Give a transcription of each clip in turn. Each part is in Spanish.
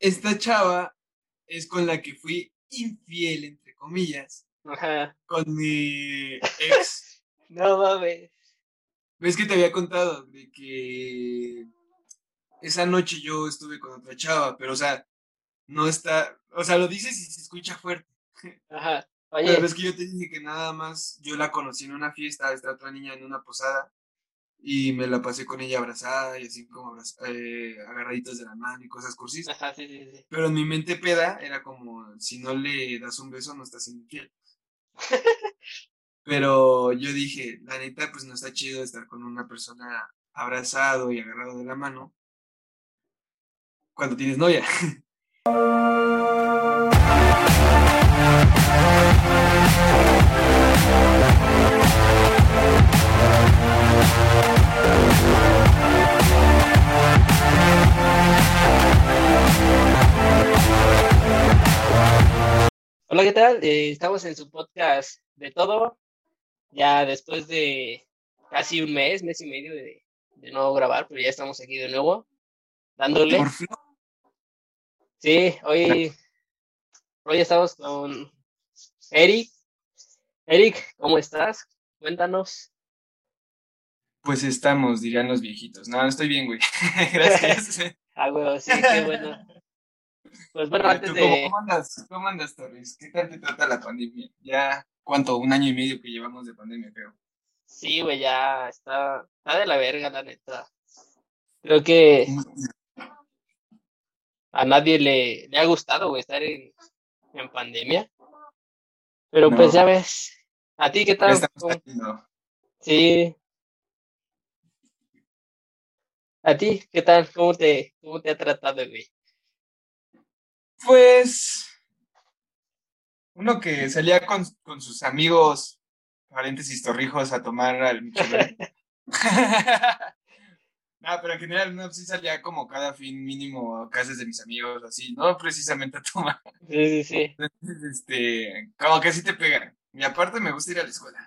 esta chava es con la que fui infiel, entre comillas, Ajá. con mi ex. No mames. ¿Ves que te había contado de que esa noche yo estuve con otra chava, pero o sea, no está, o sea, lo dices y se escucha fuerte. Ajá. Pero Oye, ves que yo te dije que nada más yo la conocí en una fiesta, esta otra niña en una posada, y me la pasé con ella abrazada y así como eh, agarraditos de la mano y cosas cursis. ajá, sí, sí, sí. Pero en mi mente peda era como, si no le das un beso, no estás siendo infiel. Pero yo dije, la neta, pues no está chido estar con una persona abrazado y agarrado de la mano cuando tienes novia. Hola, ¿qué tal? Eh, estamos en su podcast de todo. Ya después de casi un mes, mes y medio de, de no grabar, pero ya estamos aquí de nuevo, dándole. Por fin. Sí, hoy, hoy estamos con Eric. Eric, ¿cómo estás? Cuéntanos. Pues estamos, dirían los viejitos. No, estoy bien, güey. Gracias. Ah, güey, sí, qué bueno. Pues bueno, ¿Tú antes de... cómo andas? ¿Cómo andas, Torres? ¿Qué tal te trata la pandemia? Ya, ¿cuánto? Un año y medio que llevamos de pandemia, creo. Sí, güey, ya está, está de la verga, la neta. Creo que a nadie le, le ha gustado, güey, estar en, en pandemia. Pero pues ya ves, ¿a ti qué tal? estamos ¿Cómo- saliendo. Sí. ¿A ti qué tal? ¿Cómo te, cómo te ha tratado, güey? Pues, uno que salía con, con sus amigos, paréntesis torrijos, a tomar al Michoacán. No, pero en general no, sí salía como cada fin mínimo a casas de mis amigos, así, no precisamente a tomar. Sí, sí, sí. Entonces, este, como que sí te pegan. Y aparte me gusta ir a la escuela.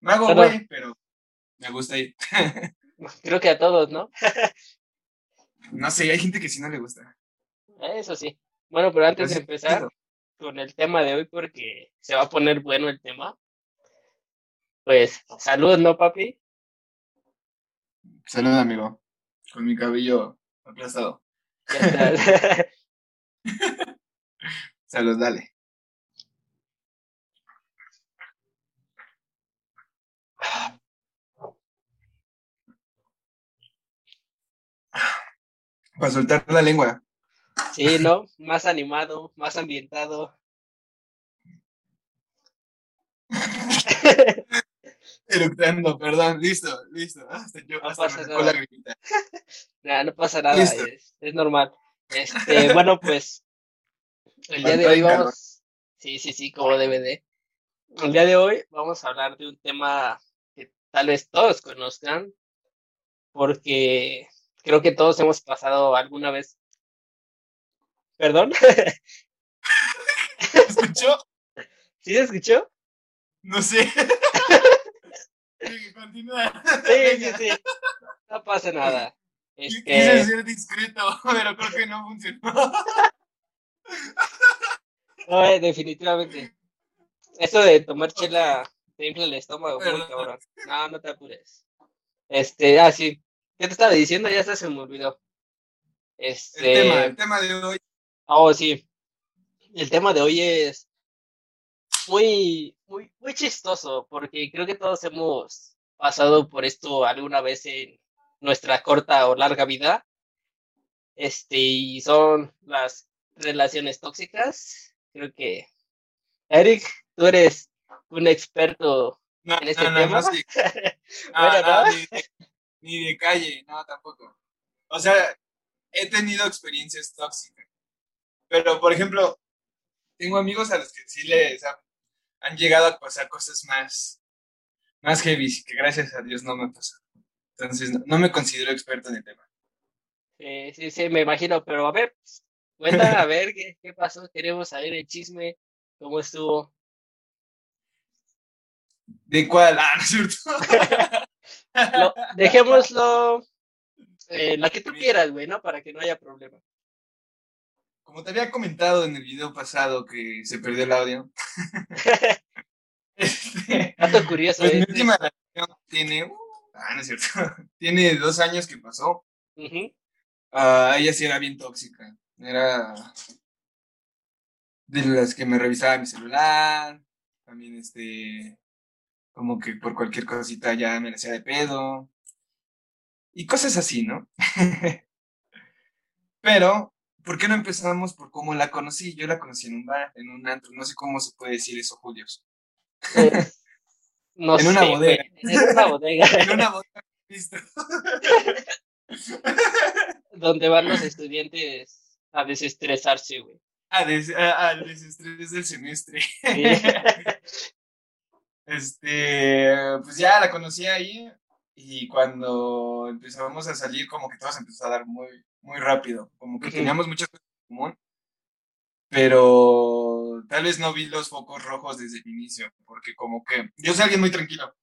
No hago güey, pero me gusta ir. Creo que a todos, ¿no? No sé, hay gente que sí no le gusta. Eso sí. Bueno, pero antes de empezar con el tema de hoy, porque se va a poner bueno el tema, pues salud, ¿no, papi? Salud, amigo. Con mi cabello aplastado. Ya está. Salud, dale. Para soltar la lengua. Sí, ¿no? Más animado, más ambientado. Eructando, perdón, listo, listo. Hasta yo, No hasta pasa nada. Nah, no pasa nada, es, es normal. Este, bueno, pues el día de hoy vamos, sí, sí, sí, como DVD. El día de hoy vamos a hablar de un tema que tal vez todos conozcan, porque creo que todos hemos pasado alguna vez. ¿Perdón? ¿Escuchó? ¿Sí se escuchó? No sé. Continúa. Sí, sí, sí. No pasa nada. Quise Este, ser discreto, pero creo que no funcionó. no, eh, definitivamente. Eso de tomar chela te infla el estómago, muy cabrón. No, no te apures. Este, ah, sí. ¿Qué te estaba diciendo? Ya hasta se me olvidó. El Este, tema, el tema de hoy. Oh, sí. El tema de hoy es muy, muy, muy chistoso, porque creo que todos hemos pasado por esto alguna vez en nuestra corta o larga vida. Este, y son las relaciones tóxicas. Creo que, Eric, tú eres un experto No, en este no, no, tema. no, sí. Bueno, no, ¿no? ni, de, ni de calle, no, tampoco. O sea, he tenido experiencias tóxicas. Pero, por ejemplo, tengo amigos a los que sí les ha- han llegado a pasar cosas más, más heavy, que gracias a Dios no me pasó. Entonces, no, no me considero experto en el tema. Sí, sí, sí, me imagino, pero a ver, cuenta, a ver qué, qué pasó, queremos saber el chisme, cómo estuvo. ¿De cuál? Ah, no es cierto. Lo- dejémoslo eh, la que tú quieras, güey, ¿no? Para que no haya problema. Como te había comentado en el video pasado que se perdió el audio. este, Dato curioso. Pues mi última relación tiene, uh, ah, no es cierto, tiene dos años que pasó. Uh, ella sí era bien tóxica. Era de las que me revisaba mi celular. También, este, como que por cualquier cosita ya me la hacía de pedo. Y cosas así, ¿no? Pero, ¿por qué no empezamos por cómo la conocí? Yo la conocí en un bar, en un antro. No sé cómo se puede decir eso, Julios. no en una bodega. En una bodega. en una bodega. Listo. Donde van los estudiantes a desestresarse, güey. A des al desestrés del semestre. este, pues ya la conocí ahí y cuando empezamos a salir como que todo se empezó a dar muy, muy rápido, como que teníamos muchas cosas en común, pero tal vez no vi los focos rojos desde el inicio, porque como que yo soy alguien muy tranquilo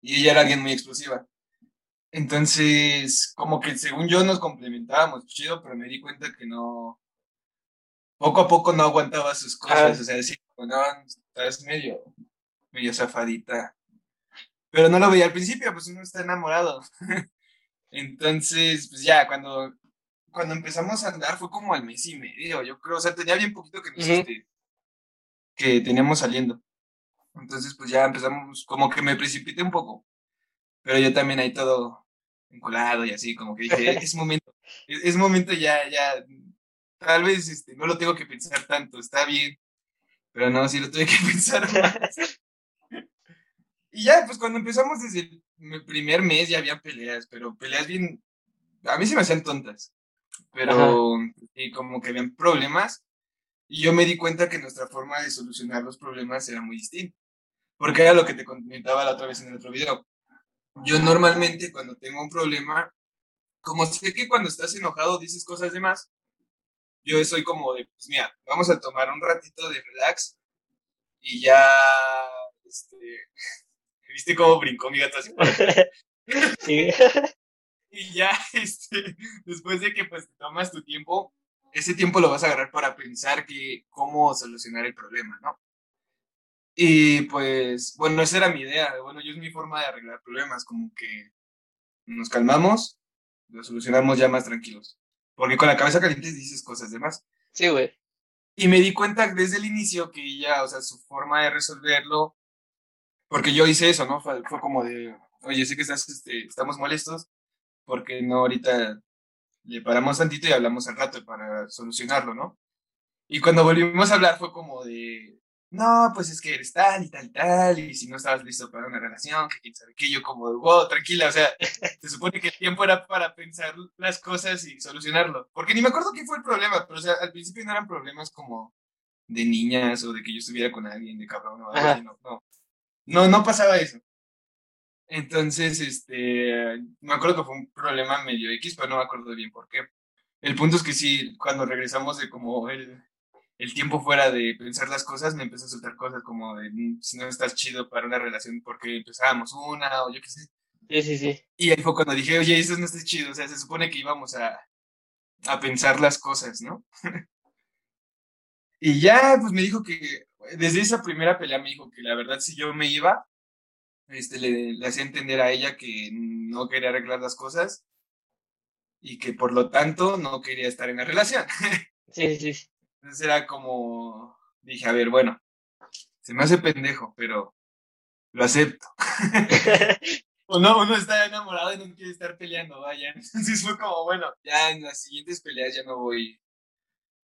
y ella era alguien muy explosiva. Entonces, como que según yo nos complementábamos chido, pero me di cuenta que no, poco a poco no aguantaba sus cosas, o sea, decía, no, estás medio, medio zafadita. Pero no lo veía al principio, pues uno está enamorado. Entonces, pues ya, cuando, cuando empezamos a andar fue como al mes y medio, yo creo, o sea, tenía bien poquito que, este, que teníamos saliendo. Entonces, pues ya empezamos, como que me precipité un poco pero yo también ahí todo encolado y así, como que dije, es momento, es, momento ya, ya, tal vez este, no lo tengo que pensar tanto, está bien, pero no, sí lo tuve que pensar más. y ya, pues cuando empezamos desde el primer mes ya había peleas, pero peleas bien, a mí se me hacían tontas, pero y como que habían problemas, y yo me di cuenta que nuestra forma de solucionar los problemas era muy distinta, porque era lo que te comentaba la otra vez en el otro video yo normalmente cuando tengo un problema, como sé que cuando estás enojado dices cosas de más, yo soy como de, pues mira, vamos a tomar un ratito de relax y ya, este, ¿viste cómo brincó mi gato así? Sí. y ya, este, después de que pues te tomas tu tiempo, ese tiempo lo vas a agarrar para pensar que cómo solucionar el problema, ¿no? Y pues, bueno, esa era mi idea. Bueno, yo es mi forma de arreglar problemas, como que nos calmamos, lo solucionamos ya más tranquilos. Porque con la cabeza caliente dices cosas de más. Sí, güey. Y me di cuenta desde el inicio que ella, o sea, su forma de resolverlo, porque yo hice eso, ¿no? Fue, fue como de, oye, sé que estás, este, estamos molestos, porque no ahorita le paramos tantito y hablamos al rato para solucionarlo, ¿no? Y cuando volvimos a hablar fue como de, no, pues es que eres tal y tal y tal, y si no estabas listo para una relación, que quién sabe qué, yo como, wow, tranquila, o sea, se supone que el tiempo era para pensar las cosas y solucionarlo, porque ni me acuerdo qué fue el problema, pero o sea, al principio no eran problemas como de niñas o de que yo estuviera con alguien de cabrón o algo no, no, no, no pasaba eso. Entonces, este, me acuerdo que fue un problema medio X, pero no me acuerdo bien por qué. El punto es que sí, cuando regresamos de como el, el tiempo fuera de pensar las cosas, me empezó a soltar cosas como de, mm, si no estás chido para una relación, porque empezábamos una o yo qué sé. Sí, sí, sí. Y ahí fue cuando dije, oye, eso no está chido, o sea, se supone que íbamos a, a pensar las cosas, ¿no? y ya, pues me dijo que, desde esa primera pelea me dijo que la verdad si yo me iba, este, le, le hacía entender a ella que no quería arreglar las cosas y que por lo tanto no quería estar en la relación. sí, sí. Entonces era como, dije, a ver, bueno, se me hace pendejo, pero lo acepto. o no, uno está enamorado y no quiere estar peleando, vaya. Entonces fue como, bueno, ya en las siguientes peleas ya no voy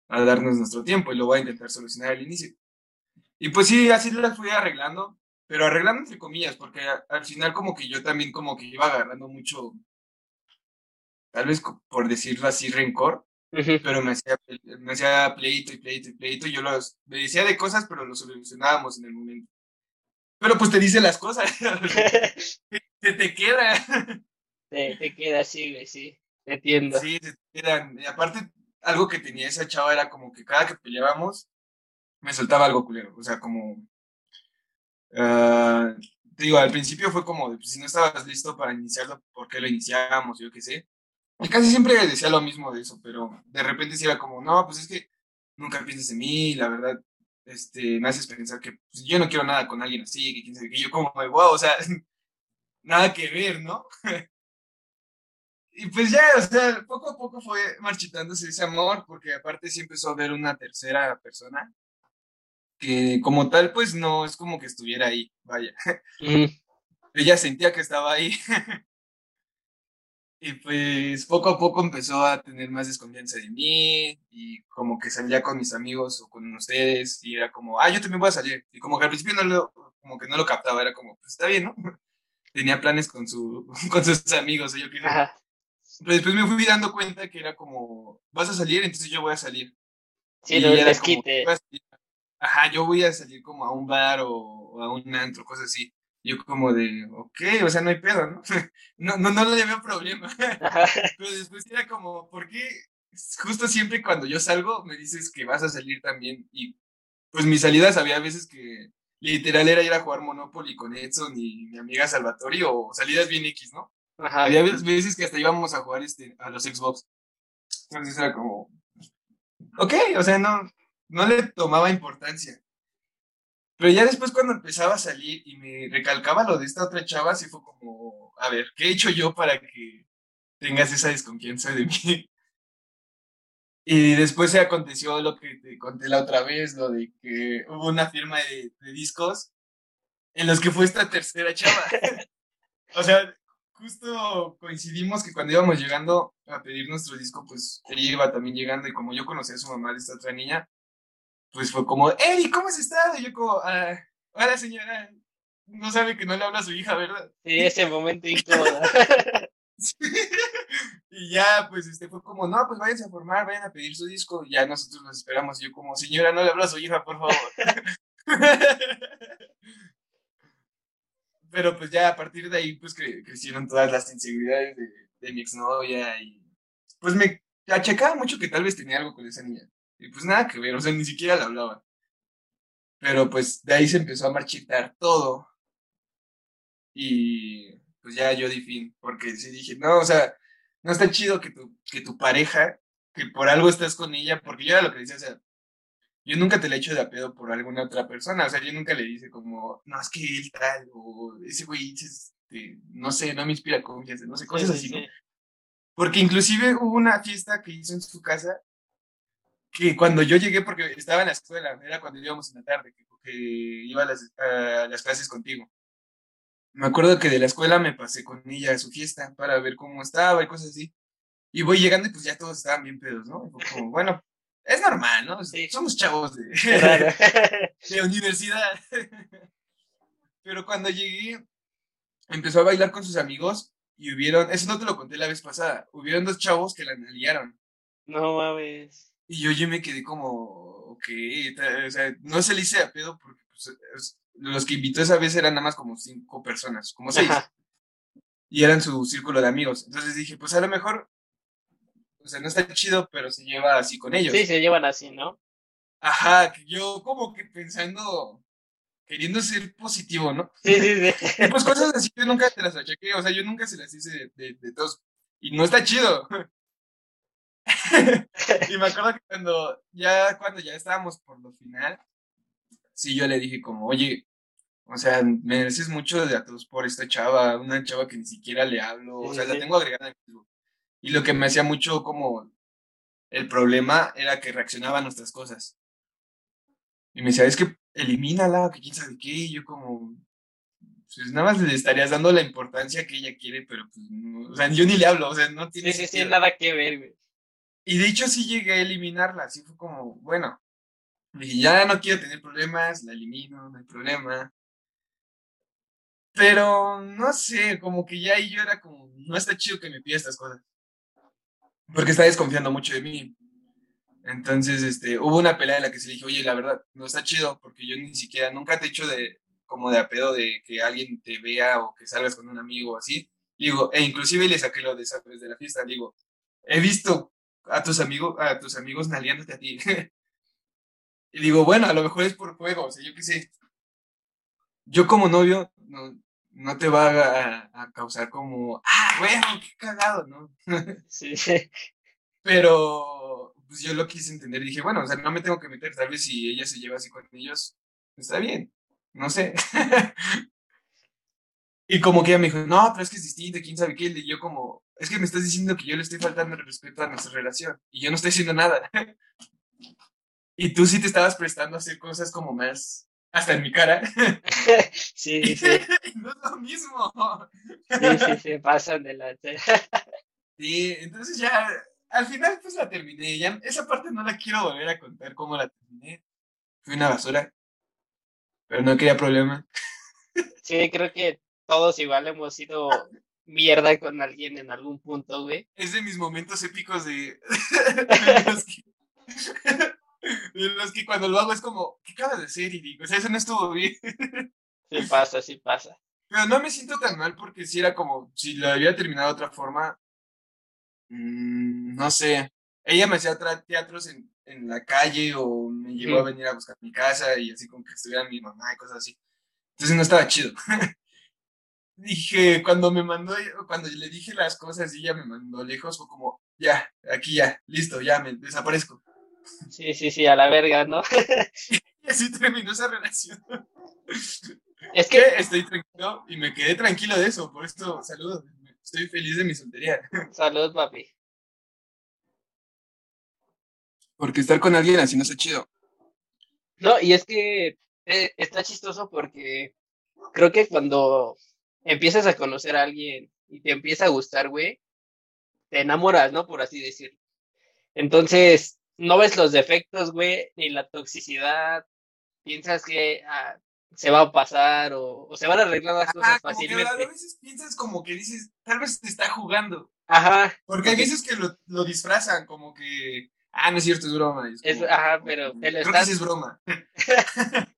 a darnos nuestro tiempo y lo voy a intentar solucionar al inicio. Y pues sí, así lo fui arreglando, pero arreglando entre comillas, porque al final como que yo también como que iba agarrando mucho, tal vez por decirlo así, rencor pero me hacía, me hacía pleito y pleito y pleito. Y yo los, me decía de cosas, pero lo solucionábamos en el momento. Pero pues te dice las cosas. se te queda. Te, te queda, sí, güey, sí. Te entiendo. Sí, se te quedan. Y aparte, algo que tenía esa chava era como que cada que peleábamos, me soltaba algo culero. O sea, como. Uh, digo, al principio fue como, pues, si no estabas listo para iniciarlo, ¿por qué lo iniciábamos? Yo qué sé. Y casi siempre decía lo mismo de eso, pero de repente sí era como, no, pues es que nunca piensas en mí, la verdad, este, me haces pensar que pues, yo no quiero nada con alguien así, que, que yo como, wow, o sea, nada que ver, ¿no? y pues ya, o sea, poco a poco fue marchitándose ese amor, porque aparte sí empezó a ver una tercera persona, que como tal, pues no es como que estuviera ahí, vaya. Ella sentía que estaba ahí. y pues poco a poco empezó a tener más desconfianza de mí y como que salía con mis amigos o con ustedes y era como, ah, yo también voy a salir. Y como que al principio no lo, como que no lo captaba, era como, pues está bien, ¿no? Tenía planes con, su, con sus amigos, o yo qué Pero después me fui dando cuenta que era como, vas a salir, entonces yo voy a salir. Sí, no les quite. Ajá, yo voy a salir como a un bar o, a un antro, cosas así. Yo como de, ok, o sea, no hay pedo, ¿no? no, no, no le veo problema. Pero después era como, ¿por qué justo siempre cuando yo salgo me dices que vas a salir también? Y pues mis salidas había veces que literal era ir a jugar Monopoly con Edson y mi amiga Salvatore o salidas bien X, ¿no? Había veces que hasta íbamos a jugar este, a los Xbox. Entonces era como, ok, o sea, no, no le tomaba importancia. Pero ya después cuando empezaba a salir y me recalcaba lo de esta otra chava, sí fue como, a ver, ¿qué he hecho yo para que tengas esa desconfianza de mí? Y después se aconteció lo que te conté la otra vez, lo de que hubo una firma de, discos en los que fue esta tercera chava. o sea, justo coincidimos que cuando íbamos llegando a pedir nuestro disco, pues ella iba también llegando y como yo conocía a su mamá de esta otra niña, pues fue como, Eri, ¿cómo has estado? Y yo como, ah, hola señora, no sabe que no le habla a su hija, ¿verdad? Sí, ese momento incómodo. Y ya, pues, este fue como, no, pues váyanse a formar, vayan a pedir su disco. Y ya nosotros nos esperamos. Y yo como, señora, no le habla a su hija, por favor. Pero pues ya a partir de ahí, pues crecieron todas las inseguridades de, de mi exnovia y pues me achacaba mucho que tal vez tenía algo con esa niña. Y pues nada que ver, o sea, ni siquiera la hablaba. Pero pues de ahí se empezó a marchitar todo. Y pues ya yo di fin, porque sí dije, no, o sea, no está chido que tu, que tu pareja, que por algo estás con ella, porque yo era lo que decía, o sea, yo nunca te le echo de a pedo por alguna otra persona, o sea, yo nunca le dice como, no, es que él tal, o ese güey, este, no sé, no me inspira confianza, no sé, cosas así, ¿no? Porque inclusive hubo una fiesta que hizo en su casa que cuando yo llegué, porque estaba en la escuela, era cuando íbamos en la tarde, que, iba a las, a las, clases contigo. Me acuerdo que de la escuela me pasé con ella a su fiesta para ver cómo estaba y cosas así. Y voy llegando y pues ya todos estaban bien pedos, ¿no? como, bueno, es normal, ¿no? Somos chavos de, de universidad. Pero cuando llegué, empezó a bailar con sus amigos y hubieron, eso no te lo conté la vez pasada, hubieron dos chavos que la liaron. No mames. Y yo ya me quedé como, ok, o sea, no se le hice a pedo porque pues, los que invitó esa vez eran nada más como cinco personas, como seis. Y eran su círculo de amigos. Entonces dije, pues a lo mejor, o sea, no está chido, pero se lleva así con ellos. Sí, se llevan así, ¿no? Ajá, yo como que pensando, queriendo ser positivo, ¿no? Sí, sí, sí. Y pues cosas así yo nunca te las achaqué, o sea, yo nunca se las hice de, de todos. Y no está chido. y me acuerdo que cuando ya, cuando ya estábamos por lo final, sí, yo le dije como, oye, o sea, mereces mucho de datos por esta chava, una chava que ni siquiera le hablo, o sea, la tengo agregada en Facebook. Y lo que me hacía mucho como el problema era que reaccionaba a nuestras cosas. Y me decía, es que elimínala, que quién sabe qué, y yo como, pues nada más le estarías dando la importancia que ella quiere, pero pues, no, o sea, yo ni le hablo, o sea, no tiene... Sí, sí, sí, nada que ver, güey. Y de hecho sí llegué a eliminarla, así fue como, bueno, y ya no quiero tener problemas, la elimino, no hay problema. Pero no sé, como que ya ahí yo era como, no está chido que me pida estas cosas. Porque está desconfiando mucho de mí. Entonces, este, hubo una pelea en la que se le dije, oye, la verdad, no está chido, porque yo ni siquiera, nunca te he hecho de, como de apedo de que alguien te vea o que salgas con un amigo o así. Digo, e inclusive le saqué lo de esa vez de la fiesta. Digo, he visto a tus amigos, a tus amigos naleándote a ti. y digo, bueno, a lo mejor es por juego, o sea, yo qué sé. Yo como novio, no, no te va a, causar como, ah, bueno, qué cagado, ¿no? Sí, sí. Pero, pues yo lo quise entender y dije, bueno, o sea, no me tengo que meter, tal vez si ella se lleva así con ellos, está bien, no sé. y como que ella me dijo, no, pero es que es distinto, quién sabe qué, y yo como, es que me estás diciendo que yo le estoy faltando el respeto a nuestra relación, y yo no estoy haciendo nada. y tú sí te estabas prestando a hacer cosas como más hasta en mi cara. sí, sí. no es lo mismo. sí, sí, sí, pasan delante. sí, entonces ya, al final pues la terminé. Ya, esa parte no la quiero volver a contar cómo la terminé. Fui una basura. Pero no quería problema. sí, creo que todos igual hemos sido mierda con alguien en algún punto, güey. Es de mis momentos épicos de... de los que cuando lo hago es como, ¿qué acabas de hacer? Y digo, o sea, eso no estuvo bien. Sí pasa, sí pasa. Pero no me siento tan mal porque si era como, si lo había terminado de otra forma, mmm, no sé, ella me hacía teatros en, en, la calle o me llevó a venir a buscar mi casa y así como que estuviera mi mamá y cosas así. Entonces no estaba chido. dije, cuando me mandó, cuando le dije las cosas y ella me mandó lejos, fue como, ya, aquí ya, listo, ya me desaparezco. Sí, sí, sí, a la verga, ¿no? y así terminó esa relación. Es que estoy tranquilo y me quedé tranquilo de eso, por esto, saludos, estoy feliz de mi soltería. Saludos, papi. Porque estar con alguien así no está chido. No, y es que eh, está chistoso porque creo que cuando empiezas a conocer a alguien y te empieza a gustar, güey, te enamoras, ¿no? Por así decirlo. Entonces, no ves los defectos, güey, ni la toxicidad. Piensas que ah, se va a pasar o, se van a arreglar las cosas fácilmente. a veces piensas como que dices, tal vez te está jugando. Ajá. Porque hay veces que lo, disfrazan, como que, ah, no es cierto, es broma. Es, ajá, pero... Creo que sí es broma.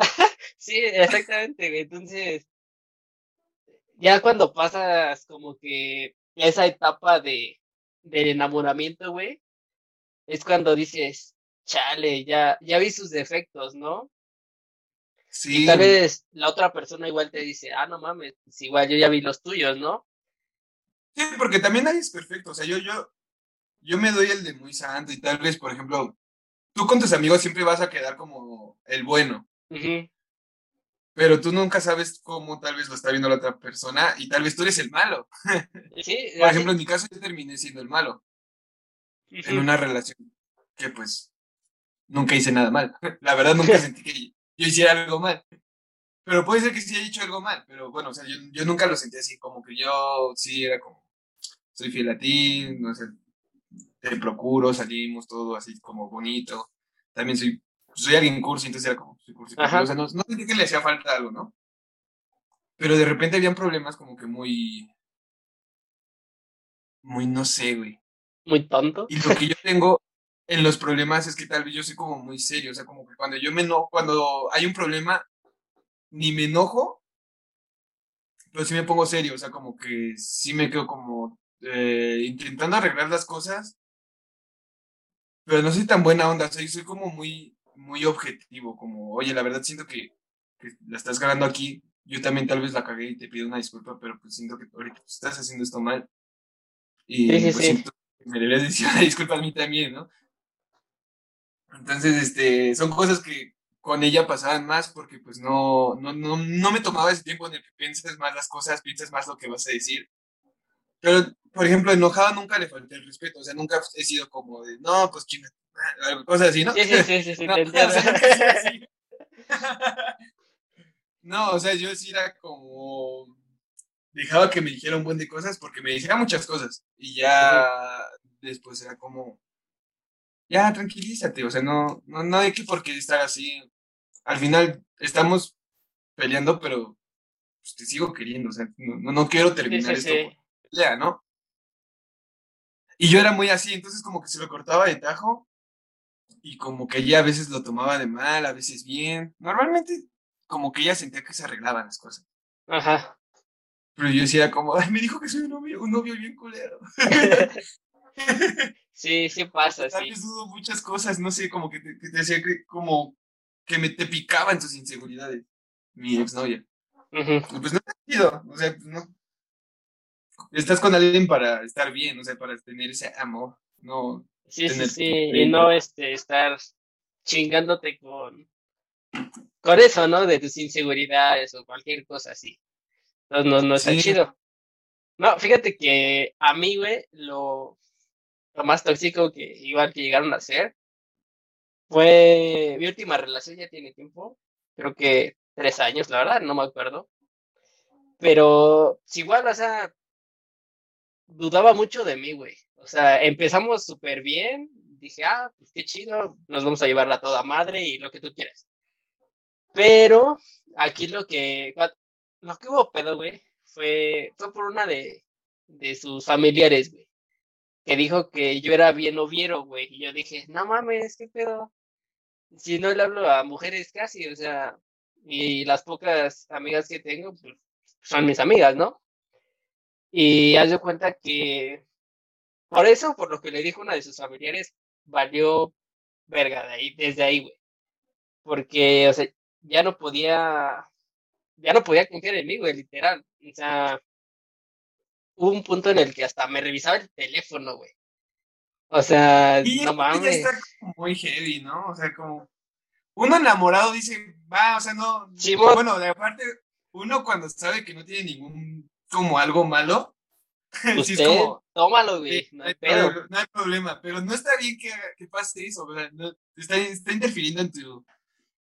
sí, exactamente, güey. Entonces, ya cuando pasas como que esa etapa de del enamoramiento, güey, es cuando dices, chale, ya, ya vi sus defectos, ¿no? Sí. Y tal vez la otra persona igual te dice, ah, no mames, pues igual yo ya vi los tuyos, ¿no? Sí, porque también nadie es perfecto. O sea, yo, yo, yo me doy el de muy santo y tal vez, por ejemplo, tú con tus amigos siempre vas a quedar como el bueno. Pero tú nunca sabes cómo tal vez lo está viendo la otra persona y tal vez tú eres el malo. Sí, Por ejemplo, en mi caso yo terminé siendo el malo. En una relación que pues nunca hice nada mal. La verdad nunca sentí que yo hiciera algo mal. Pero puede ser que sí haya hecho algo mal. Pero bueno, o sea, yo, yo nunca lo sentí así, como que yo sí era como, soy fiel a ti, no sé, te procuro, salimos todo así como bonito. También soy soy alguien cursi, entonces era como, soy cursi, O sea, no, no sentí que le hacía falta algo, ¿no? Pero de repente habían problemas como que muy, muy, no sé, güey. Muy tonto. Y lo que yo tengo en los problemas es que tal vez yo soy como muy serio, o sea, como que cuando yo me enojo, cuando hay un problema, ni me enojo, pero sí me pongo serio, o sea, como que sí me quedo como eh, intentando arreglar las cosas, pero no soy tan buena onda, o sea, yo soy como muy, muy objetivo, como, oye, la verdad siento que, la estás ganando aquí, yo también tal vez la cagué y te pido una disculpa, pero pues siento que ahorita estás haciendo esto mal. Y pues siento que me deberías decir una disculpa a mí también, ¿no? Entonces, este, son cosas que con ella pasaban más porque pues no, no, no, no me tomaba ese tiempo en el que piensas más las cosas, piensas más lo que vas a decir. Pero, por ejemplo, enojada nunca le falté el respeto, o sea, nunca he sido como de, no, pues chingate cosas así, ¿no? Sí, sí, sí, sí, no, no, o sea, yo sí era como dejaba que me dijera un buen de cosas porque me decía muchas cosas y ya después era como ya tranquilízate, o sea, no no no hay que por qué estar así. Al final estamos peleando, pero pues, te sigo queriendo, o sea, no, no quiero terminar esto por ¿no? Y yo era muy así, entonces como que se lo cortaba de tajo y como que ella a veces lo tomaba de mal, a veces bien. Normalmente como que ella sentía que se arreglaban las cosas. Ajá. Pero yo decía como, ay, me dijo que soy un novio, un novio bien culero. sí, sí pasa, Tal sí. dudo muchas cosas, no sé, como que te, decía que como que me te picaban tus inseguridades. mi exnovia. Pues no está chido, o sea, pues no. Estás con alguien para estar bien, o sea, para tener ese amor, no. Sí, sí, sí, y no este, estar chingándote con, con eso, ¿no? De tus inseguridades o cualquier cosa así. Entonces no, no está chido. No, fíjate que a mí, güey, lo, lo más tóxico que igual que llegaron a ser fue mi última relación, ya tiene tiempo, creo que tres años, la verdad, no me acuerdo. Pero si igual, o sea, dudaba mucho de mí, güey. O sea, empezamos súper bien, dije, ah, pues qué chido, nos vamos a llevar a toda madre y lo que tú quieras. Pero aquí lo que, lo que hubo pedo, güey, fue, fue por una de, de sus familiares, güey, que dijo que yo era bien oviero, güey, y yo dije, no mames, qué pedo. Si no le hablo a mujeres casi, o sea, y las pocas amigas que tengo, pues, son mis amigas, ¿no? Y haz de cuenta que por eso, por lo que le dijo una de sus familiares, valió verga de ahí, desde ahí, güey. Porque, o sea, ya no podía, ya no podía confiar en mí, güey, literal. O sea, hubo un punto en el que hasta me revisaba el teléfono, güey. O sea, no mames. está muy heavy, ¿no? O sea, como uno enamorado dice, va, o sea, no. Sí, bueno, de aparte, uno cuando sabe que no tiene ningún, como algo malo, sí es como, tómalo, güey, no hay, no hay problema, pero no está bien que, que pase eso, o sea, no, está, está interfiriendo en tu,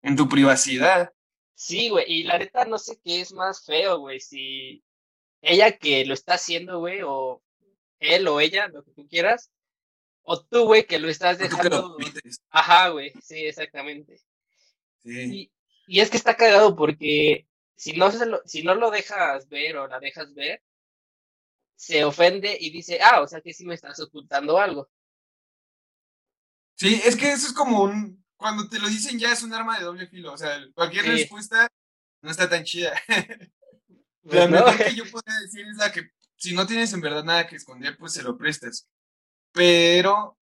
en tu privacidad. Sí, güey, y la neta no sé qué es más feo, güey, si ella que lo está haciendo, güey, o él o ella, lo que tú quieras, o tú, güey, que lo estás dejando. Ajá, güey, sí, exactamente. Sí. Y, es que está cagado porque si no, se lo, si no lo dejas ver o la dejas ver, se ofende y dice, ah, o sea que sí me estás ocultando algo. Sí, es que eso es como un, cuando te lo dicen ya es un arma de doble filo. O sea, cualquier respuesta no está tan chida. la mejor que yo podría decir es la que si no tienes en verdad nada que esconder, pues se lo prestas. Pero,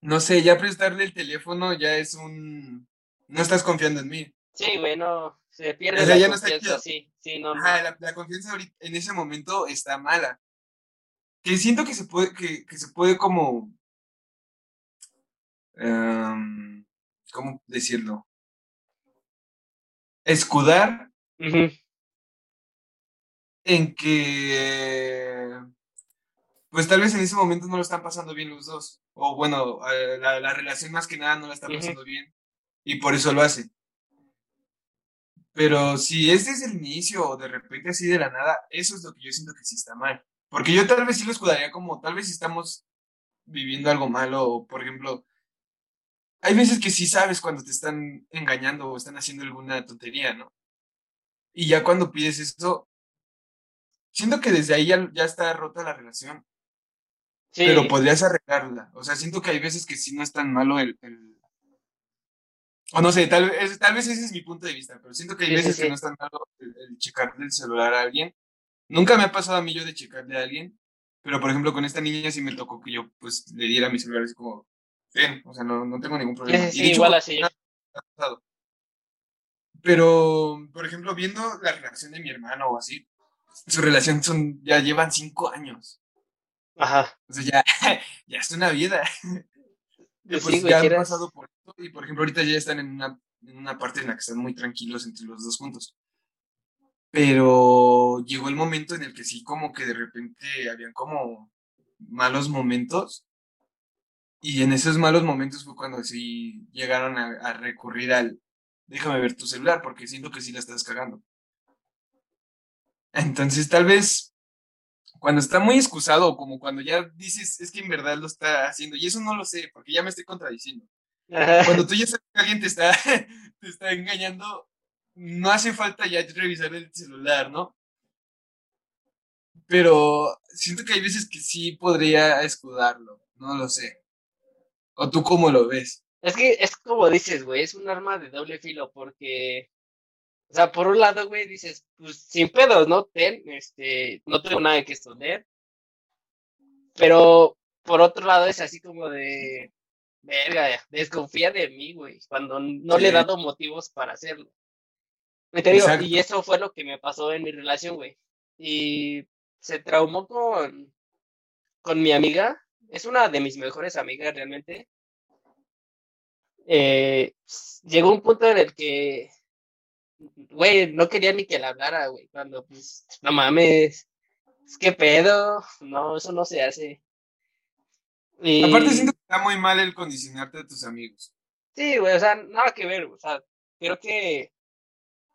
no sé, ya prestarle el teléfono ya es un... No estás confiando en mí. Sí, bueno, se pierde la confianza, sí, sí, no. la, confianza ahorita, en ese momento está mala. Que siento que se puede, que, que se puede como Em, ¿cómo decirlo? Escudar en que, pues tal vez en ese momento no lo están pasando bien los dos. O bueno, eh, la, relación más que nada no la está pasando bien. Y por eso lo hace. Pero si este es el inicio o de repente así de la nada, eso es lo que yo siento que sí está mal. Porque yo tal vez sí lo escudaría como, tal vez estamos viviendo algo malo, o por ejemplo, hay veces que sí sabes cuando te están engañando o están haciendo alguna tontería, ¿no? Y ya cuando pides eso, siento que desde ahí ya, está rota la relación. Sí. Pero podrías arreglarla. O sea, siento que hay veces que sí no es tan malo el... O no sé, tal, vez, tal vez ese es mi punto de vista, pero siento que hay veces que no es tan malo el, el checarle el celular a alguien. Nunca me ha pasado a mí yo de checarle a alguien, pero por ejemplo con esta niña sí me tocó que yo pues le diera mi celular así como, bien, o sea, no, no tengo ningún problema. Sí, igual así. Pero, por ejemplo, viendo la relación de mi hermano o así, su relación son, ya llevan cinco años. Ajá. O sea, ya, ya es una vida. Pues, pues ya han pasado por y, por ejemplo, ahorita ya están en una, en una parte en la que están muy tranquilos entre los dos juntos. Pero llegó el momento en el que sí, como que de repente habían como malos momentos y en esos malos momentos fue cuando sí llegaron a, recurrir al, déjame ver tu celular porque siento que sí la estás cagando. Entonces tal vez cuando está muy excusado, como cuando ya dices, es que en verdad lo está haciendo, y eso no lo sé, porque ya me estoy contradiciendo. Cuando tú ya sabes que alguien te está, te está engañando, no hace falta ya revisar el celular, ¿no? Pero siento que hay veces que sí podría escudarlo, no lo sé. ¿O tú cómo lo ves? Es que es como dices, güey, es un arma de doble filo porque, o sea, por un lado, güey, dices, pues sin pedos, ¿no? Ten, este, no tengo nada que esconder. Pero por otro lado es así como de, verga, desconfía de mí, güey, cuando no le he dado motivos para hacerlo. y eso fue lo que me pasó en mi relación, güey. Y se traumó con, con mi amiga, es una de mis mejores amigas realmente. Eh, llegó un punto en el que, güey, no quería ni que la hablara, güey, cuando, pues, no mames, es que pedo, no, eso no se hace. Aparte siento que está muy mal el condicionarte de tus amigos. Sí, güey, o sea, nada que ver, o sea, creo que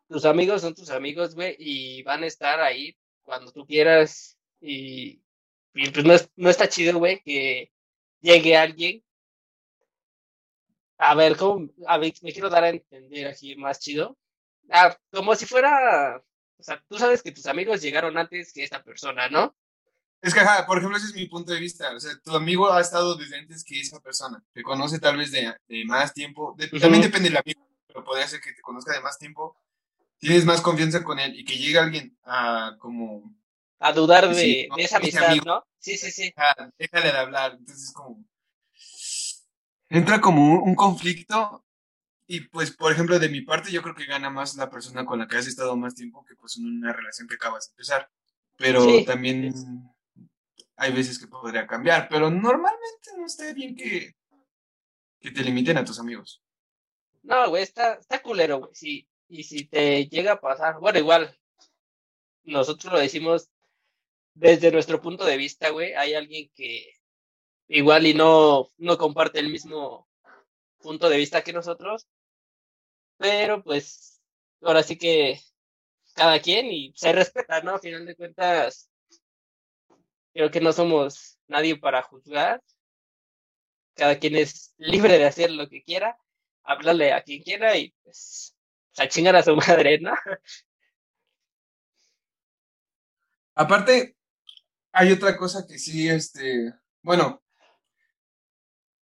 tus amigos son tus amigos, güey, y van a estar ahí cuando tú quieras y, pues no, no está chido, güey, que llegue alguien. A ver, ¿cómo? A ver, me quiero dar a entender aquí más chido. Ah, como si fuera, o sea, tú sabes que tus amigos llegaron antes que esta persona, ¿no? Es que, por ejemplo, ese es mi punto de vista. O sea, tu amigo ha estado desde antes que esa persona. Te conoce tal vez de, más tiempo. También depende del amigo, pero podría ser que te conozca de más tiempo. Tienes más confianza con él y que llegue alguien a como... A dudar de, esa amistad, ¿no? Sí, sí, sí. déjale de hablar. Entonces, como... Entra como un, conflicto y pues, por ejemplo, de mi parte, yo creo que gana más la persona con la que has estado más tiempo que pues en una relación que acabas de empezar. Pero también hay veces que podría cambiar, pero normalmente no está bien que, que te limiten a tus amigos. No, güey, está, está culero, güey, sí. Y si te llega a pasar, bueno, igual, nosotros lo decimos desde nuestro punto de vista, güey, hay alguien que igual y no, no comparte el mismo punto de vista que nosotros, pero pues ahora sí que cada quien y se respeta, ¿no? A final de cuentas, Creo que no somos nadie para juzgar. Cada quien es libre de hacer lo que quiera, hablarle a quien quiera y pues a chingar a su madre, ¿no? Aparte, hay otra cosa que sí, este, bueno,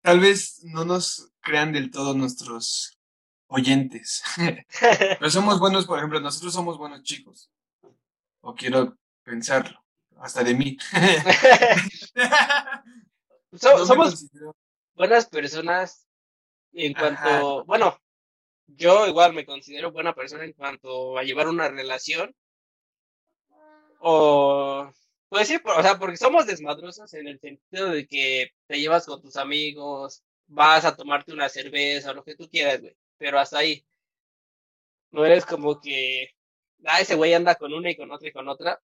tal vez no nos crean del todo nuestros oyentes, pero somos buenos, por ejemplo, nosotros somos buenos chicos, o quiero pensarlo hasta de mí. somos buenas personas en cuanto, bueno, yo igual me considero buena persona en cuanto a llevar una relación. O, puede ser, o sea, porque somos desmadrosos en el sentido de que te llevas con tus amigos, vas a tomarte una cerveza o lo que tú quieras, güey. Pero hasta ahí. No eres como que, ah, ese güey anda con una y con otra y con otra.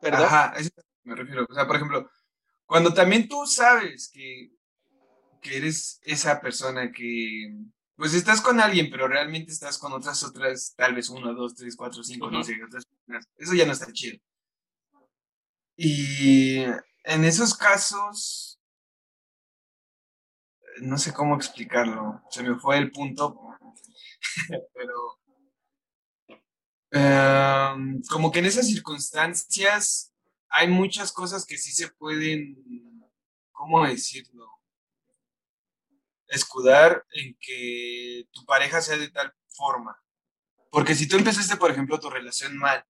Ajá, a eso me refiero. O sea, por ejemplo, cuando también tú sabes que, que eres esa persona que, pues estás con alguien, pero realmente estás con otras, otras, tal vez uno, dos, tres, cuatro, cinco, no sé, otras personas. Eso ya no está chido. Y en esos casos, no sé cómo explicarlo, se me fue el punto, pero Em, como que en esas circunstancias hay muchas cosas que sí se pueden, ¿cómo decirlo? Escudar en que tu pareja sea de tal forma. Porque si tú empezaste, por ejemplo, tu relación mal,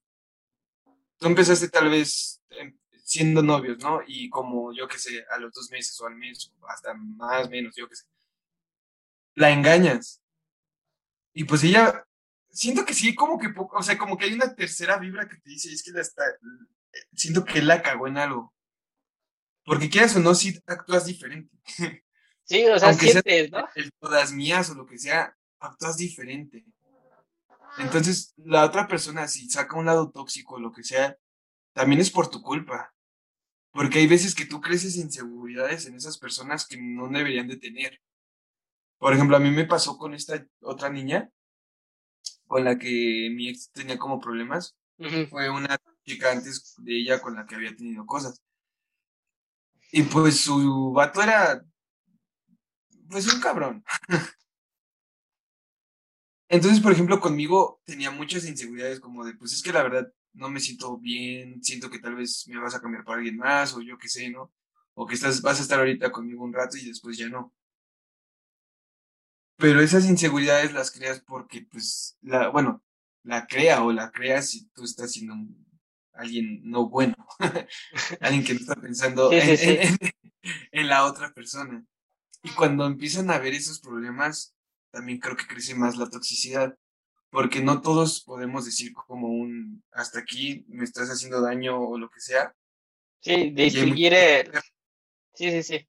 tú empezaste tal vez em, siendo novios, ¿no? Y como yo que sé, a los dos meses o al mes, o hasta más, menos, yo que sé, la engañas. Y pues ella siento que sí, como que poco, o sea, como que hay una tercera vibra que te dice, es que la está, siento que él la cagó en algo. Porque quieras o no, si actúas diferente. Sí, o sea, sientes, ¿no? El todas mías o lo que sea, actúas diferente. Entonces, la otra persona, si saca un lado tóxico o lo que sea, también es por tu culpa. Porque hay veces que tú creces inseguridades en esas personas que no deberían de tener. Por ejemplo, a mí me pasó con esta otra niña con la que mi ex tenía como problemas. Fue una chica antes de ella con la que había tenido cosas. Y pues su vato era, pues un cabrón. Entonces, por ejemplo, conmigo tenía muchas inseguridades como de, pues es que la verdad no me siento bien, siento que tal vez me vas a cambiar por alguien más o yo qué sé, ¿no? O que estás, vas a estar ahorita conmigo un rato y después ya no pero esas inseguridades las creas porque, pues, la, bueno, la crea o la creas si tú estás siendo alguien no bueno, alguien que no está pensando en, la otra persona. Y cuando empiezan a ver esos problemas, también creo que crece más la toxicidad, porque no todos podemos decir como un, hasta aquí me estás haciendo daño o lo que sea. Sí, distinguir el... Sí, sí, sí.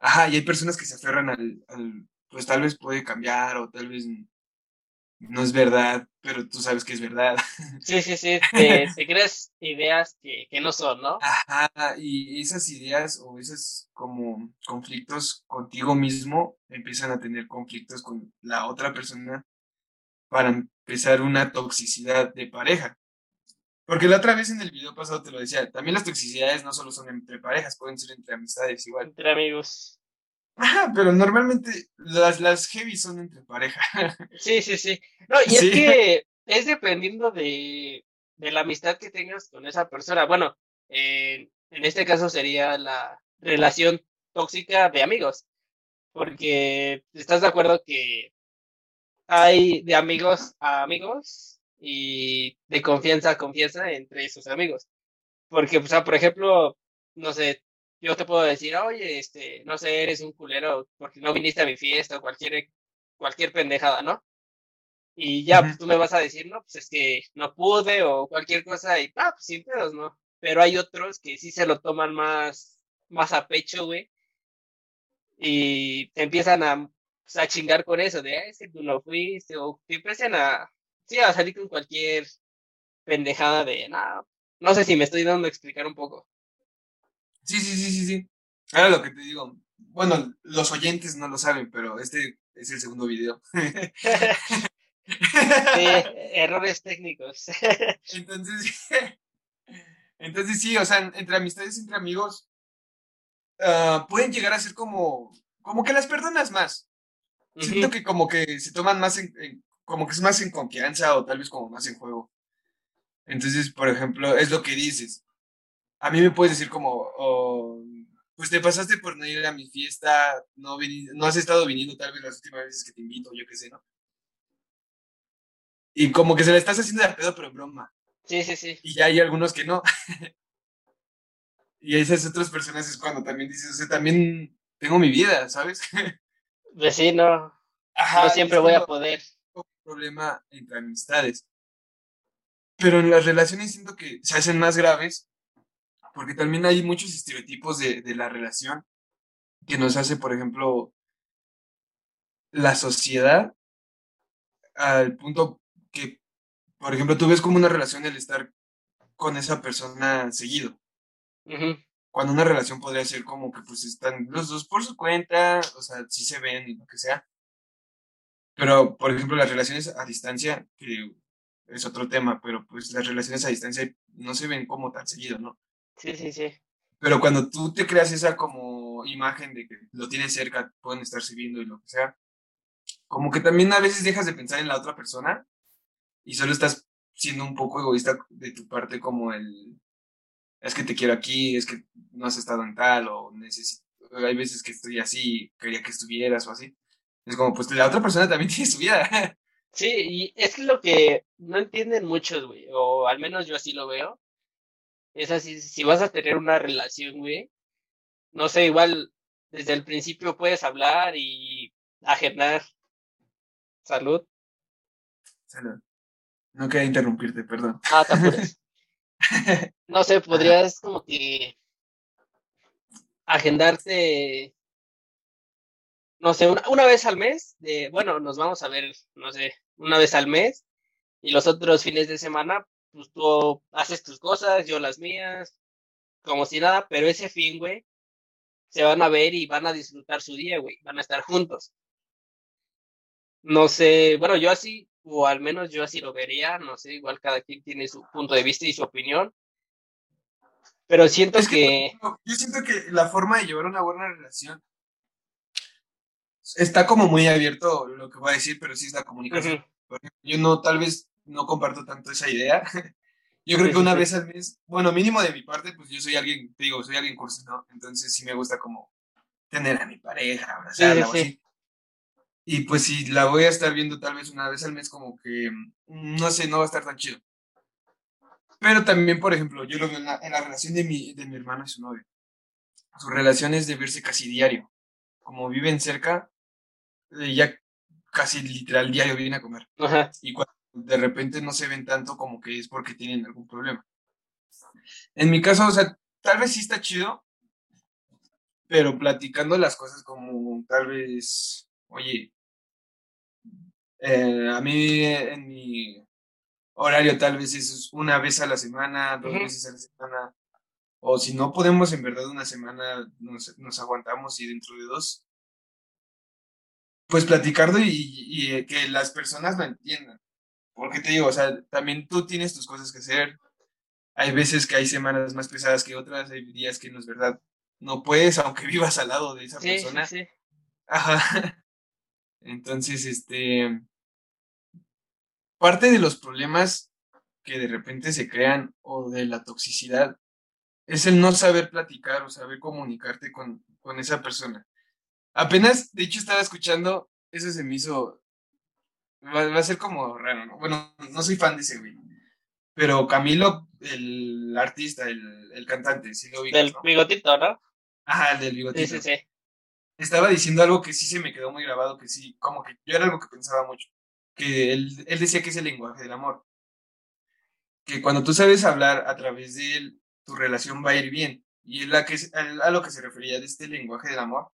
Ajá, y hay personas que se aferran al, al, pues tal vez puede cambiar o tal vez no es verdad, pero tú sabes que es verdad. Sí, sí, sí, te, creas ideas que, que, no son, ¿no? Ajá, y esas ideas o esos como conflictos contigo mismo empiezan a tener conflictos con la otra persona para empezar una toxicidad de pareja. Porque la otra vez en el video pasado te lo decía, también las toxicidades no solo son entre parejas, pueden ser entre amistades igual. Entre amigos. Ajá, pero normalmente las, las heavy son entre pareja. Sí, sí, sí. No, y es que es dependiendo de, de, la amistad que tengas con esa persona. Bueno, en este caso sería la relación tóxica de amigos. Porque estás de acuerdo que hay de amigos a amigos y de confianza a confianza entre esos amigos. Porque, o sea, por ejemplo, no sé, yo te puedo decir, oye, este, no sé, eres un culero porque no viniste a mi fiesta o cualquier, cualquier pendejada, ¿no? Y ya, pues tú me vas a decir, no, pues es que no pude o cualquier cosa y, ah, pues sin pedos, ¿no? Pero hay otros que sí se lo toman más, más a pecho, güey. Y te empiezan a, pues, a chingar con eso de, ay, si tú no fuiste, o te empiezan a, sí, a salir con cualquier pendejada de, no, no sé si me estoy dando a explicar un poco. Sí, sí, sí, sí, sí. Ahora lo que te digo. Bueno, los oyentes no lo saben, pero este es el segundo video. sí, errores técnicos. entonces, entonces sí, o sea, entre amistades, entre amigos, ah, pueden llegar a ser como, como que las perdonas más. Siento que como que se toman más en, como que es más en confianza o tal vez como más en juego. Entonces, por ejemplo, es lo que dices a mí me puedes decir como, oh, pues te pasaste por no ir a mi fiesta, no, no has estado viniendo tal vez las últimas veces que te invito, yo qué sé, ¿no? Y como que se le estás haciendo de pedo, pero en broma. Sí, sí, sí. Y ya hay algunos que no. y esas otras personas es cuando también dices, o sea, también tengo mi vida, ¿sabes? pues sí, no. no siempre voy a poder. Un problema entre amistades. Pero en las relaciones siento que se hacen más graves porque también hay muchos estereotipos de, de la relación que nos hace, por ejemplo, la sociedad al punto que, por ejemplo, tú ves como una relación el estar con esa persona seguido. Cuando una relación podría ser como que pues están los dos por su cuenta, o sea, sí se ven y lo que sea. Pero, por ejemplo, las relaciones a distancia, que es otro tema, pero pues las relaciones a distancia no se ven como tan seguido, ¿no? Sí, sí, sí. Pero cuando tú te creas esa como imagen de que lo tienes cerca, pueden estar sirviendo y lo que sea, como que también a veces dejas de pensar en la otra persona y solo estás siendo un poco egoísta de tu parte como el, es que te quiero aquí, es que no has estado en tal o necesito, hay veces que estoy así, quería que estuvieras o así. Es como, pues la otra persona también tiene su vida. Sí, y es lo que no entienden muchos, güey, o al menos yo así lo veo, es así, si vas a tener una relación, güey, no sé, igual desde el principio puedes hablar y agendar. Salud. Salud. No quería interrumpirte, perdón. Ah, No sé, podrías como que agendarte, no sé, una, una, vez al mes, de, bueno, nos vamos a ver, no sé, una vez al mes, y los otros fines de semana, pues tú haces tus cosas, yo las mías, como si nada, pero ese fin, güey, se van a ver y van a disfrutar su día, güey, van a estar juntos. No sé, bueno, yo así, o al menos yo así lo vería, no sé, igual cada quien tiene su punto de vista y su opinión. Pero siento que, Yo siento que la forma de llevar una buena relación está como muy abierto lo que voy a decir, pero sí es la comunicación. yo no, tal vez no comparto tanto esa idea. Yo creo que una vez al mes, bueno, mínimo de mi parte, pues yo soy alguien, te digo, soy alguien cursi, ¿no? Entonces sí me gusta como tener a mi pareja, abrazarla o así. Y pues si la voy a estar viendo tal vez una vez al mes, como que, mm, no sé, no va a estar tan chido. Pero también, por ejemplo, yo lo veo en la, relación de mi, de mi hermano y su novio. Su relación es de verse casi diario. como viven cerca, eh, ya casi literal diario vienen a comer. Ajá. Y cuando de repente no se ven tanto como que es porque tienen algún problema. En mi caso, o sea, tal vez sí está chido, pero platicando las cosas como tal vez, oye, eh, a mí en mi horario tal vez es una vez a la semana, dos veces a la semana, o si no podemos en verdad una semana, nos, nos aguantamos y dentro de dos, pues platicarlo y, y, eh, que las personas lo entiendan. Porque te digo, o sea, también tú tienes tus cosas que hacer. Hay veces que hay semanas más pesadas que otras, hay días que no es verdad. No puedes, aunque vivas al lado de esa Sí, sí, persona. sí. Ajá. Entonces, este, parte de los problemas que de repente se crean o de la toxicidad es el no saber platicar o saber comunicarte con, con esa persona. Apenas, de hecho, estaba escuchando, eso se me hizo, va, va a ser como raro, ¿no? Bueno, no soy fan de ese güey, pero Camilo, el artista, el, el cantante, sí lo vi. Del ¿no? bigotito, ¿no? Ajá, el del Sí, bigotito. sí, sí. Estaba diciendo algo que sí se me quedó muy grabado, que sí, como que yo era algo que pensaba mucho, que él, él decía que es el lenguaje del amor, que cuando tú sabes hablar a través de él, tu relación va a ir bien. Y él a, que, a lo que se refería de este lenguaje del amor,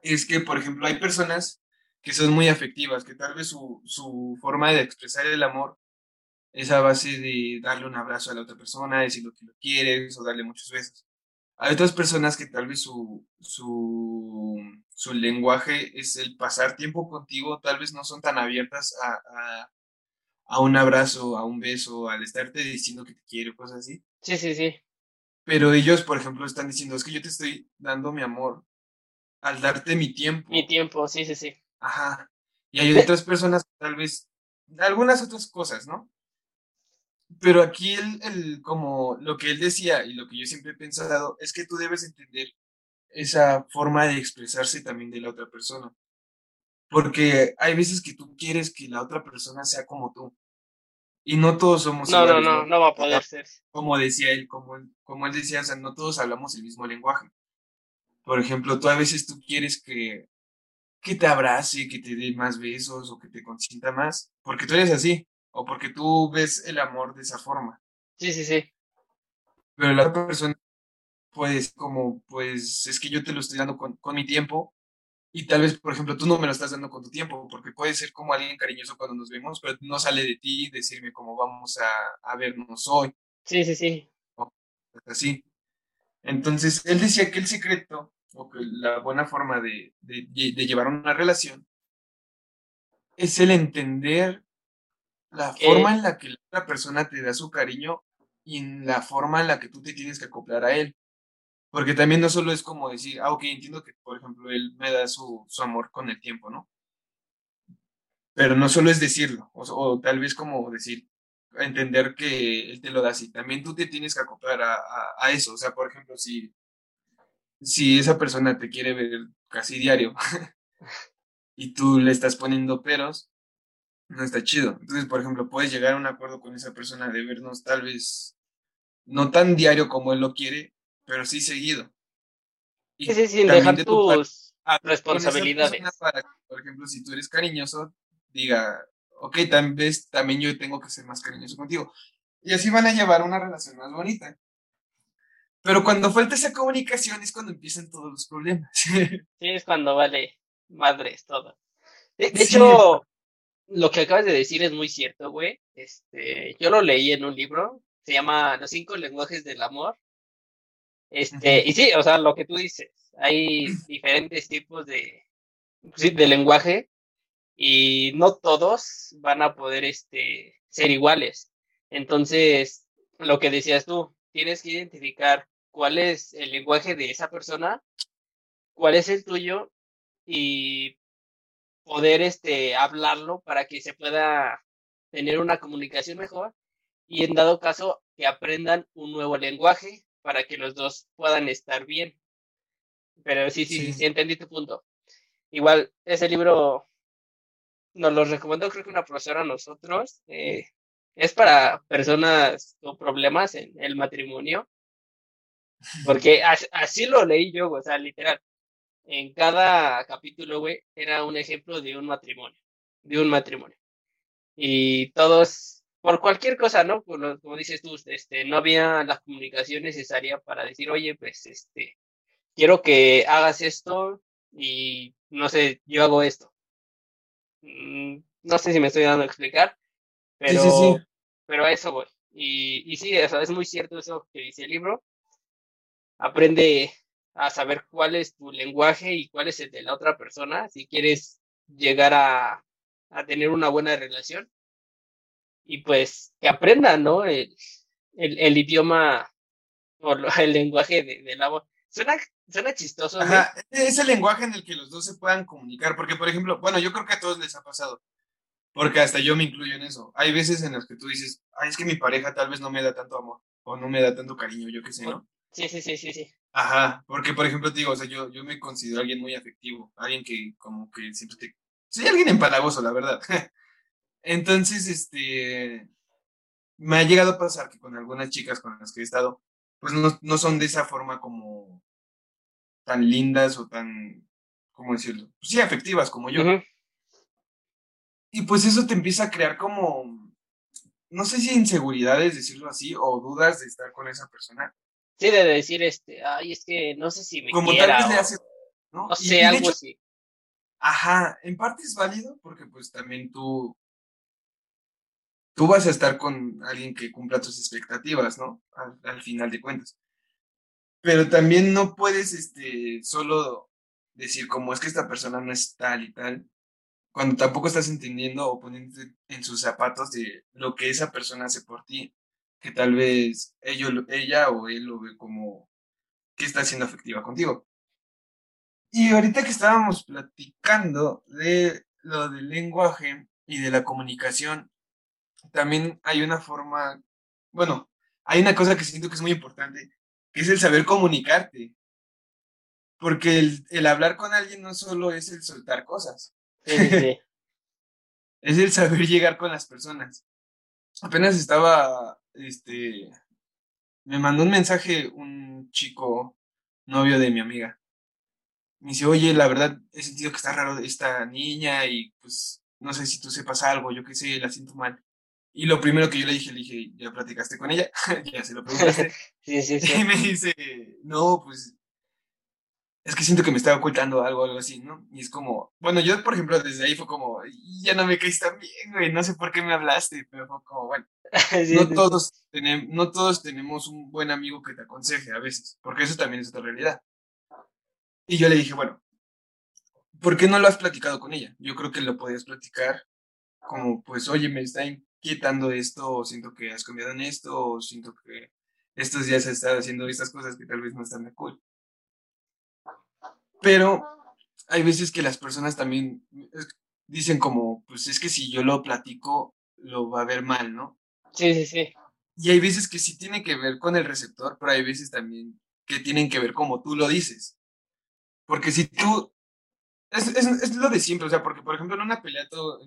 es que, por ejemplo, hay personas que son muy afectivas, que tal vez su, su forma de expresar el amor es a base de darle un abrazo a la otra persona, decir lo que lo quieres o darle muchos besos. Hay otras personas que tal vez su, su, su lenguaje es el pasar tiempo contigo, tal vez no son tan abiertas a, a, a un abrazo, a un beso, al estarte diciendo que te quiero, cosas así. Sí, sí, sí. Pero ellos, por ejemplo, están diciendo, es que yo te estoy dando mi amor al darte mi tiempo. Mi tiempo, sí, sí, sí. Ajá. Y hay otras personas, tal vez, algunas otras cosas, ¿no? Pero aquí el, el, como lo que él decía y lo que yo siempre he pensado es que tú debes entender esa forma de expresarse también de la otra persona. Porque hay veces que tú quieres que la otra persona sea como tú. Y no todos somos No, no, no, no va a poder ser. Como decía él, como, él- como él decía, o sea, no todos hablamos el mismo lenguaje. Por ejemplo, tú a veces tú quieres que, que te abrace, que te dé más besos o que te consienta más, porque tú eres así, o porque tú ves el amor de esa forma. Sí, sí, sí. Pero la otra persona, pues, como, pues, es que yo te lo estoy dando con, con mi tiempo, y tal vez, por ejemplo, tú no me lo estás dando con tu tiempo, porque puede ser como alguien cariñoso cuando nos vemos, pero no sale de ti decirme cómo vamos a, a vernos hoy, Sí, sí, sí. así. Entonces, él decía que el secreto, o que la buena forma de, de, de llevar una relación, es el entender la ¿Qué? forma en la que la otra persona te da su cariño y en la forma en la que tú te tienes que acoplar a él. Porque también no solo es como decir, ah, ok, entiendo que, por ejemplo, él me da su, su amor con el tiempo, ¿no? Pero no solo es decirlo, o, o tal vez como decir, entender que él te lo da así. También tú te tienes que acoplar a, a, a eso. O sea, por ejemplo, si, si esa persona te quiere ver casi diario y tú le estás poniendo peros, no está chido. Entonces, por ejemplo, puedes llegar a un acuerdo con esa persona de vernos tal vez no tan diario como él lo quiere, pero sí seguido. Y Sí, sí, sin dejar de tu parte, tus responsabilidades. para que, por ejemplo, si tú eres cariñoso, diga, ok, tal vez también yo tengo que ser más cariñoso contigo. Y así van a llevar una relación más bonita. Pero cuando falta esa comunicación es cuando empiezan todos los problemas. Sí, es cuando vale madres todo. De, de Sí. hecho, lo que acabas de decir es muy cierto, güey. Este, yo lo leí en un libro, se llama Los cinco lenguajes del amor. Este, y sí, o sea, lo que tú dices, hay diferentes tipos de, de lenguaje y no todos van a poder este, ser iguales. Entonces, lo que decías tú, tienes que identificar cuál es el lenguaje de esa persona, cuál es el tuyo y poder este, hablarlo para que se pueda tener una comunicación mejor y en dado caso que aprendan un nuevo lenguaje para que los dos puedan estar bien. Pero sí, sí, sí, Sí. entendí tu punto. Igual, ese libro nos lo recomendó creo que una profesora a nosotros. eh, es para personas con problemas en el matrimonio. Porque as- así lo leí yo, o sea, literal. En cada capítulo, güey, era un ejemplo de un matrimonio, de un matrimonio. Y todos, por cualquier cosa, ¿no? Como, como dices tú, este, no había la comunicación necesaria para decir, oye, pues, este, quiero que hagas esto y, no sé, yo hago esto. Mm, no sé si me estoy dando a explicar, pero, sí, pero eso, güey. Y, y sí, eso es muy cierto eso que dice el libro. Aprende a saber cuál es tu lenguaje y cuál es el de la otra persona, si quieres llegar a, a tener una buena relación. Y pues que aprendan, ¿no? El, el, el idioma o el lenguaje de, de la voz. Suena, suena chistoso. Ajá, es el lenguaje en el que los dos se puedan comunicar, porque por ejemplo, bueno, yo creo que a todos les ha pasado, porque hasta yo me incluyo en eso. Hay veces en las que tú dices, ay, es que mi pareja tal vez no me da tanto amor, o no me da tanto cariño, yo qué sé, ¿no? Sí, sí, sí, sí, sí. Ajá, porque por ejemplo te digo, o sea, yo, yo me considero alguien muy afectivo, alguien que como que siempre te... Soy alguien empalagoso, la verdad. Entonces, este, me ha llegado a pasar que con algunas chicas con las que he estado, pues no, no son de esa forma como tan lindas o tan, ¿cómo decirlo? Pues sí, afectivas como yo. Y pues eso te empieza a crear como, no sé si inseguridades, decirlo así, o dudas de estar con esa persona. Sí, de decir, este, ay, es que no sé si me Como tal vez le hace, ¿no? No sé, algo así. Ajá, en parte es válido porque pues también tú, tú vas a estar con alguien que cumpla tus expectativas, ¿no? Al, final de cuentas. Pero también no puedes, este, solo decir como es que esta persona no es tal y tal, cuando tampoco estás entendiendo o poniendo en sus zapatos de lo que esa persona hace por ti que tal vez ella o él lo ve como que está siendo afectiva contigo. Y ahorita que estábamos platicando de lo del lenguaje y de la comunicación, también hay una forma, bueno, hay una cosa que siento que es muy importante, que es el saber comunicarte. Porque el, hablar con alguien no solo es el soltar cosas. es el saber llegar con las personas. Apenas estaba este, me mandó un mensaje un chico novio de mi amiga. Me dice, oye, la verdad he sentido que está raro esta niña y pues no sé si tú sepas algo, yo qué sé, la siento mal. Y lo primero que yo le dije, le dije, ¿ya platicaste con ella? ya se lo preguntaste. sí, sí, sí. Y me dice, no, pues es que siento que me estaba ocultando algo, algo así, ¿no? Y es como, bueno, yo, por ejemplo, desde ahí fue como, ya no me caes tan bien, güey, no sé por qué me hablaste, pero fue como, bueno, no, todos tenemos, no todos tenemos un buen amigo que te aconseje a veces, porque eso también es otra realidad. Y yo le dije, bueno, ¿por qué no lo has platicado con ella? Yo creo que lo podías platicar como, pues, oye, me está inquietando esto, o siento que has cambiado en esto, o siento que estos días has estado haciendo estas cosas que tal vez no están de cool. Pero hay veces que las personas también dicen como, pues es que si yo lo platico, lo va a ver mal, ¿no? Sí, sí, sí. Y hay veces que sí tiene que ver con el receptor, pero hay veces también que tienen que ver como tú lo dices. Porque si tú... Es, es, lo de siempre, o sea, porque por ejemplo en una pelea todo,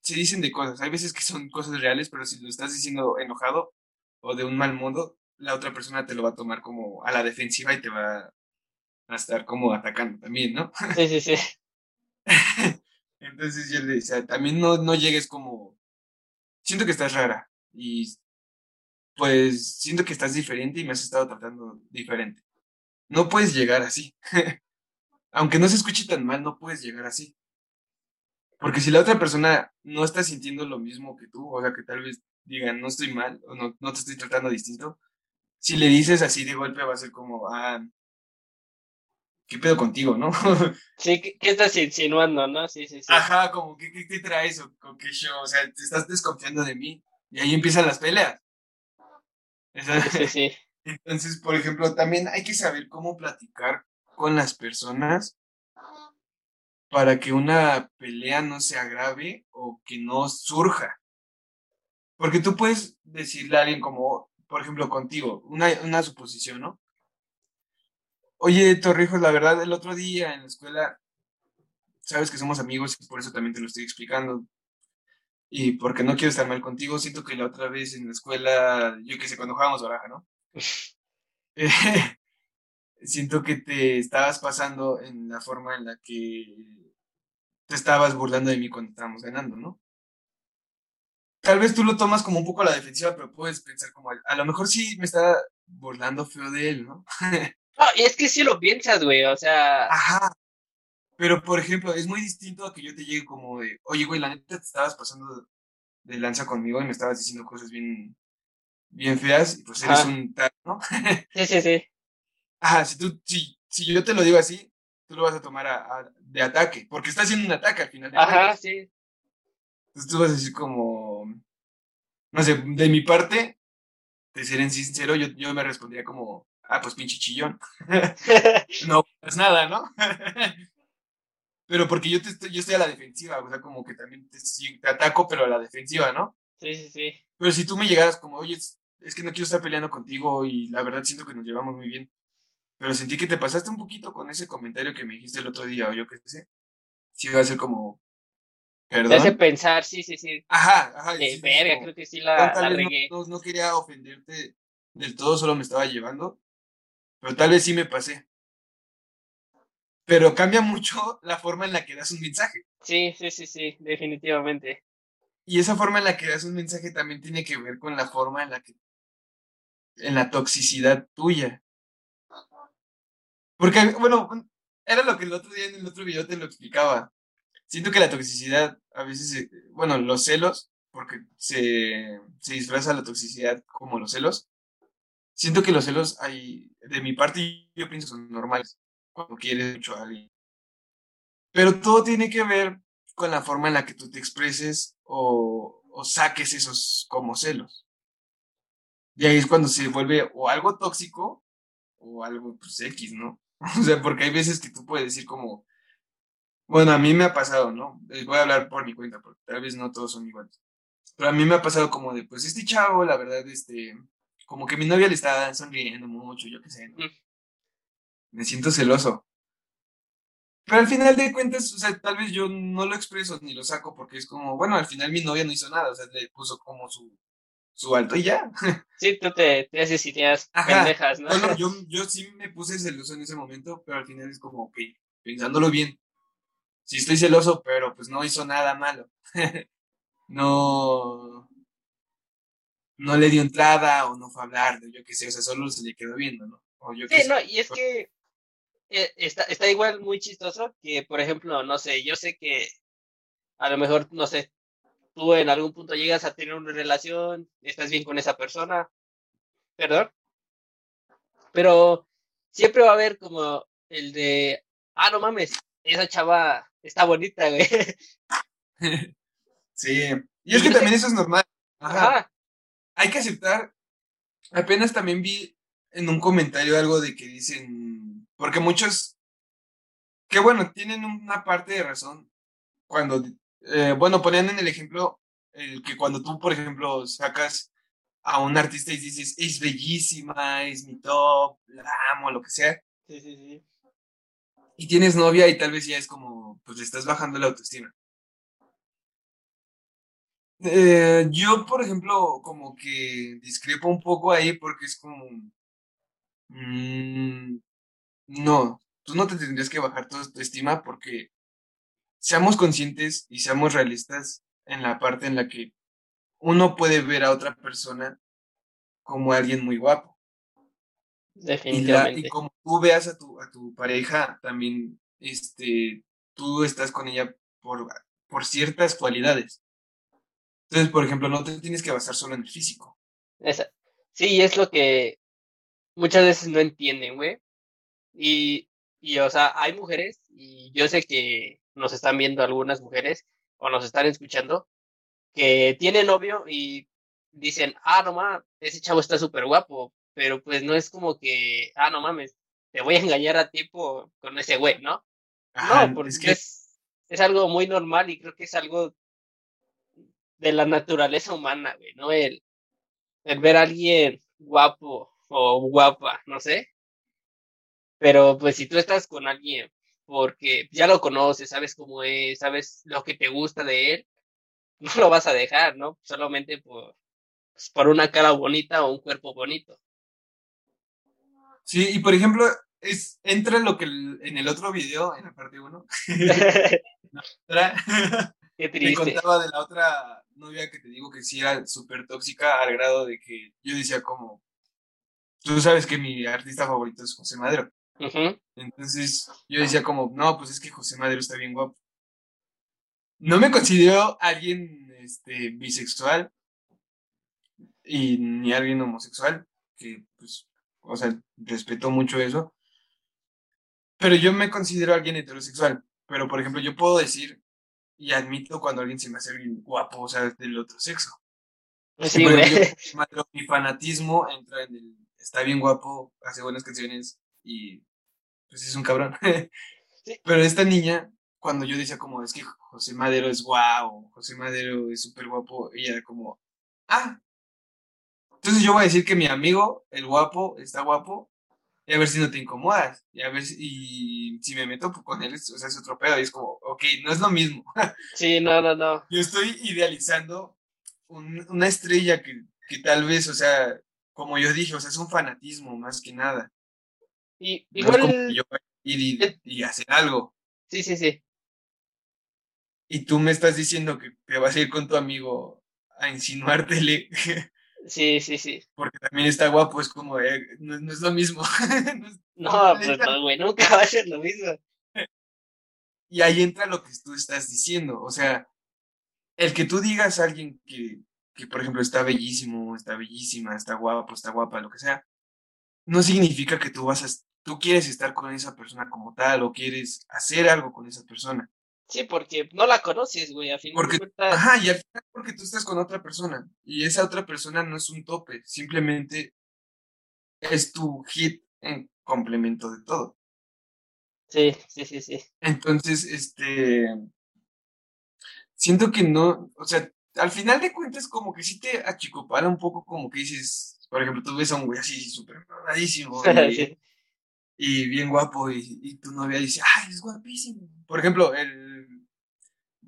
se dicen de cosas, hay veces que son cosas reales, pero si lo estás diciendo enojado o de un mal modo, la otra persona te lo va a tomar como a la defensiva y te va a estar como atacando también, ¿no? Sí, sí, sí. Entonces yo le decía, también no, no llegues como, siento que estás rara y pues siento que estás diferente y me has estado tratando diferente. No puedes llegar así. Aunque no se escuche tan mal, no puedes llegar así. Porque si la otra persona no está sintiendo lo mismo que tú, o sea, que tal vez digan, no estoy mal o no, no te estoy tratando distinto, si le dices así de golpe va a ser como, ah, ¿qué pedo contigo, no? Sí, ¿qué, estás insinuando, no? Sí, sí, sí. Ajá, como, ¿qué, qué te traes? O, con qué show, o sea, te estás desconfiando de mí. Y ahí empiezan las peleas. Sí, sí. Entonces, por ejemplo, también hay que saber cómo platicar con las personas para que una pelea no se agrave o que no surja. Porque tú puedes decirle a alguien como, por ejemplo, contigo, una, una suposición, ¿no? Oye, Torrijos, la verdad, el otro día en la escuela, sabes que somos amigos y por eso también te lo estoy explicando. Y porque no quiero estar mal contigo, siento que la otra vez en la escuela, yo qué sé, cuando jugábamos baraja, ¿no? siento que te estabas pasando en la forma en la que te estabas burlando de mí cuando estábamos ganando, ¿no? Tal vez tú lo tomas como un poco a la defensiva, pero puedes pensar como, a lo mejor sí me está burlando feo de él, ¿no? no, y es que sí lo piensas, güey, o sea... Ajá. Pero, por ejemplo, es muy distinto a que yo te llegue como de, oye, güey, la neta te estabas pasando de lanza conmigo y me estabas diciendo cosas bien, bien feas, y pues eres un tal, ¿no? sí, sí, sí. Ajá, si, tú, si, si yo te lo digo así, tú lo vas a tomar a, de ataque, porque está haciendo un ataque al final. De Ajá, sí. Entonces tú vas a decir como, no sé, de mi parte, de ser en sincero, yo, yo me respondría como, ah, pues pinche chillón. no es nada, ¿no? Pero porque yo, te estoy, yo estoy a la defensiva, o sea, como que también te, te ataco, pero a la defensiva, ¿no? Sí, sí, sí. Pero si tú me llegaras como, oye, es que no quiero estar peleando contigo y la verdad siento que nos llevamos muy bien, pero sentí que te pasaste un poquito con ese comentario que me dijiste el otro día, o yo qué sé. Sí, va a ser como. Perdón. Te hace pensar, sí, sí, sí. Ajá, ajá. De verga, creo que sí la, la regué. No, no, quería ofenderte del todo, solo me estaba llevando. Pero tal vez sí me pasé. Pero cambia mucho la forma en la que das un mensaje. Sí, sí, sí, sí, definitivamente. Y esa forma en la que das un mensaje también tiene que ver con la forma en la que. en la toxicidad tuya. Porque, bueno, era lo que el otro día en el otro video te lo explicaba. Siento que la toxicidad, a veces, bueno, los celos, porque se, se disfraza la toxicidad como los celos. Siento que los celos hay, de mi parte, yo pienso son normales cuando quieres mucho a alguien. Pero todo tiene que ver con la forma en la que tú te expreses o, saques esos como celos. Y ahí es cuando se vuelve o algo tóxico o algo pues X, ¿no? O sea, porque hay veces que tú puedes decir como, bueno, a mí me ha pasado, ¿no? Eh, voy a hablar por mi cuenta, porque tal vez no todos son iguales. Pero a mí me ha pasado como de, pues este chavo, la verdad, este, como que mi novia le está sonriendo mucho, yo qué sé, ¿no? Me siento celoso. Pero al final de cuentas, o sea, tal vez yo no lo expreso ni lo saco porque es como, bueno, al final mi novia no hizo nada, o sea, le puso como su, su alto y ya. Sí, tú te, te haces ideas pendejas, ¿no? Bueno, yo, yo sí me puse celoso en ese momento, pero al final es como, ok, pensándolo bien, sí estoy celoso, pero pues no hizo nada malo. no, no le dio entrada o no fue a hablar, yo qué sé, o sea, solo se le quedó viendo, ¿no? O yo sí, no, y es que eh, está, está igual muy chistoso que, por ejemplo, no sé, yo sé que a lo mejor, no sé, tú en algún punto llegas a tener una relación, estás bien con esa persona, perdón, pero siempre va a haber como el de, ah, no mames, esa chava está bonita, güey. Sí, y es que también eso es normal. Ajá. Hay que aceptar, apenas también vi en un comentario algo de que dicen, porque muchos, que bueno, tienen una parte de razón cuando eh, bueno, ponían en el ejemplo el que cuando tú, por ejemplo, sacas a un artista y dices, es bellísima, es mi top, la amo, lo que sea. Sí, sí, sí. Y tienes novia y tal vez ya es como, pues le estás bajando la autoestima. Eh, yo, por ejemplo, como que discrepo un poco ahí porque es como, mm, no, tú no te tendrías que bajar tu autoestima porque seamos conscientes y seamos realistas en la parte en la que uno puede ver a otra persona como alguien muy guapo. Definitivamente. Y, como tú veas a tu, a tu pareja, también este, tú estás con ella por, por ciertas cualidades. Entonces, por ejemplo, no te tienes que basar solo en el físico. Sí, es lo que muchas veces no entienden, güey. Y, y, o sea, hay mujeres, y yo sé que nos están viendo algunas mujeres o nos están escuchando que tienen novio y dicen, ah, no mames, ese chavo está súper guapo, pero pues no es como que, ah, no mames, te voy a engañar a ti con ese güey, ¿no? no, porque es, es, algo muy normal y creo que es algo de la naturaleza humana, güey, ¿no? El, el ver a alguien guapo o guapa, no sé. Pero pues si tú estás con alguien porque ya lo conoces, sabes cómo es, sabes lo que te gusta de él, no lo vas a dejar, ¿no? Solamente por, pues, por una cara bonita o un cuerpo bonito. Sí, y por ejemplo, es, entra lo que en el otro video, en la parte 1, me contaba de la otra novia que te digo que sí era súper tóxica al grado de que yo decía como, tú sabes que mi artista favorito es José Madero. Entonces yo decía como, no, pues es que José Madero está bien guapo. No me considero alguien este, bisexual y ni alguien homosexual, que pues, o sea, respeto mucho eso. Pero yo me considero alguien heterosexual. Pero, por ejemplo, yo puedo decir y admito cuando alguien se me hace bien guapo, o sea, del otro sexo. Sí, mi fanatismo entra en el está bien guapo, hace buenas canciones y pues es un cabrón. Pero esta niña, cuando yo decía como, es que José Madero es guau, José Madero es súper guapo, ella era como, ah. Entonces yo voy a decir que mi amigo, el guapo, está guapo, y a ver si no te incomodas, y a ver si, y si me meto con él, o sea, es otro pedo, y es como, ok, no es lo mismo. Sí, no, no, no. Yo estoy idealizando una estrella que, que tal vez, o sea, como yo dije, o sea, es un fanatismo más que nada. Y igual. yo ir y, hacer algo. Sí, sí, sí. Y tú me estás diciendo que te vas a ir con tu amigo a insinuártele. Sí, sí, sí. Porque también está guapo, es como, eh, no, es lo mismo. no, pues no, güey, nunca va a ser lo mismo. Y ahí entra lo que tú estás diciendo. O sea, el que tú digas a alguien que, que, por ejemplo, está bellísimo, está bellísima, está guapo, está guapa, lo que sea, no significa que tú vas a, tú quieres estar con esa persona como tal o quieres hacer algo con esa persona. Sí, porque no la conoces, güey, al final porque, Ajá, y al final porque tú estás con otra persona y esa otra persona no es un tope, simplemente es tu hit en complemento de todo. Sí, sí, sí, sí. Entonces, este, siento que no, o sea, al final de cuentas como que sí te achicopala un poco como que dices, por ejemplo, tú ves a un güey así súper mamadísimo y, bien guapo y, tu novia dice, ay, es guapísimo. Por ejemplo, el,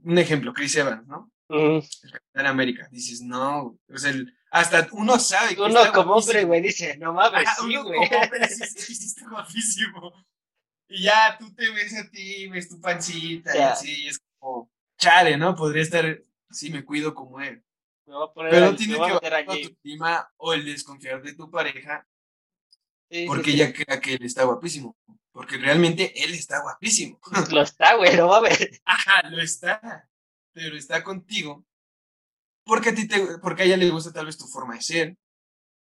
un ejemplo, Chris Evans, ¿no? El Capitán América. Dices, no, o sea, hasta uno sabe que Uno como hombre, güey, dice, no mames, sí, güey. Como hombre está guapísimo. Y ya tú te ves a ti, ves tu pancita y así, y es como, chale, ¿no? Podría estar sí me cuido como él. Pero tiene que ver con tu clima o el desconfiar de tu pareja porque ella crea que él está guapísimo. Porque realmente él está guapísimo. Lo está, güey, no ver. Ajá, lo está. Pero está contigo porque a ti te, porque a ella le gusta tal vez tu forma de ser.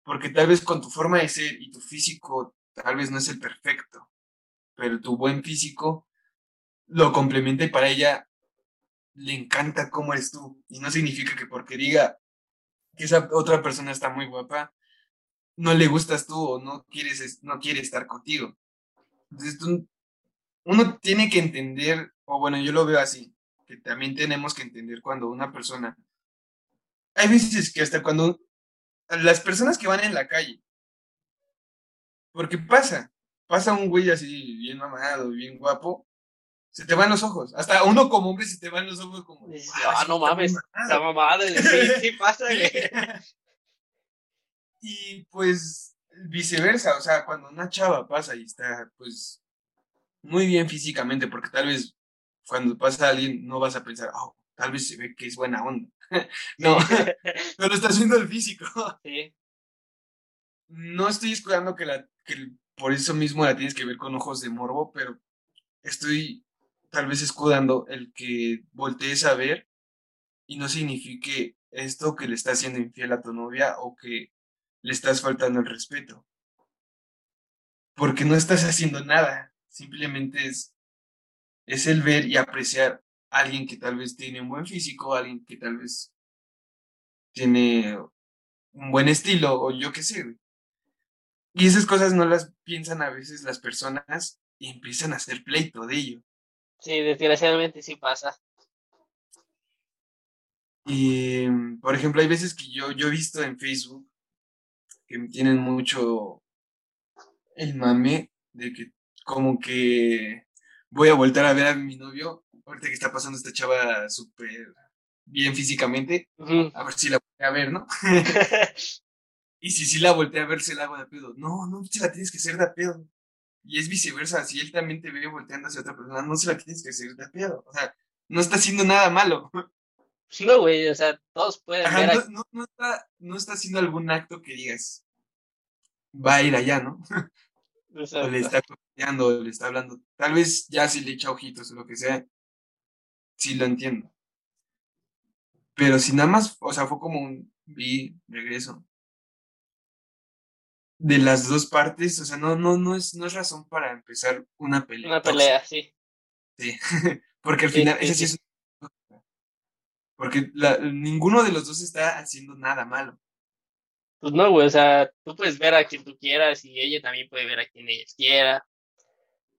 Porque tal vez con tu forma de ser y tu físico tal vez no es el perfecto. Pero tu buen físico lo complementa y para ella le encanta cómo eres tú. Y no significa que porque diga que esa otra persona está muy guapa, no le gustas tú o no quieres, no quiere estar contigo. Entonces tú, uno tiene que entender, o bueno, yo lo veo así, que también tenemos que entender cuando una persona, hay veces que hasta cuando las personas que van en la calle, porque pasa, pasa un güey así bien mamado, bien guapo, se te van los ojos. Hasta uno como hombre se te van los ojos como. Ah, no mames, está mamada. Sí, sí pasa, y pues viceversa, o sea, cuando una chava pasa y está, pues, muy bien físicamente, porque tal vez cuando pasa alguien no vas a pensar, oh, tal vez se ve que es buena onda. no, pero está haciendo el físico. Sí. No estoy escuchando que, la, que por eso mismo la tienes que ver con ojos de morbo, pero estoy tal vez escudando el que voltees a ver y no signifique esto que le estás haciendo infiel a tu novia o que le estás faltando el respeto. Porque no estás haciendo nada, simplemente es, es el ver y apreciar a alguien que tal vez tiene un buen físico, alguien que tal vez tiene un buen estilo o yo qué sé. Y esas cosas no las piensan a veces las personas y empiezan a hacer pleito de ello. Sí, desgraciadamente sí pasa. Y, por ejemplo, hay veces que yo, yo he visto en Facebook que tienen mucho el mame de que como que voy a volver a ver a mi novio, ahorita que está pasando esta chava súper bien físicamente, a ver si la voy a ver, ¿no? y si sí la volteé a ver, se la hago de pedo. No, no se la tienes que hacer de pedo. Y es viceversa, si él también te ve volteando hacia otra persona, no se la tienes que seguir de pedo. O sea, no está haciendo nada malo. No, güey, o sea, todos pueden ver. No, no, está, no está haciendo algún acto que digas, va a ir allá, ¿no? O le está copiando, le está hablando. Tal vez ya si le echa ojitos o lo que sea, sí lo entiendo. Pero si nada más, o sea, fue como un vi, regreso. De las dos partes, o sea, no, no, no es, no es razón para empezar una pelea. Una pelea, sí. Sí, porque al final, ese sí es porque ninguno de los dos está haciendo nada malo. Pues no, güey, o sea, tú puedes ver a quien tú quieras y ella también puede ver a quien ella quiera.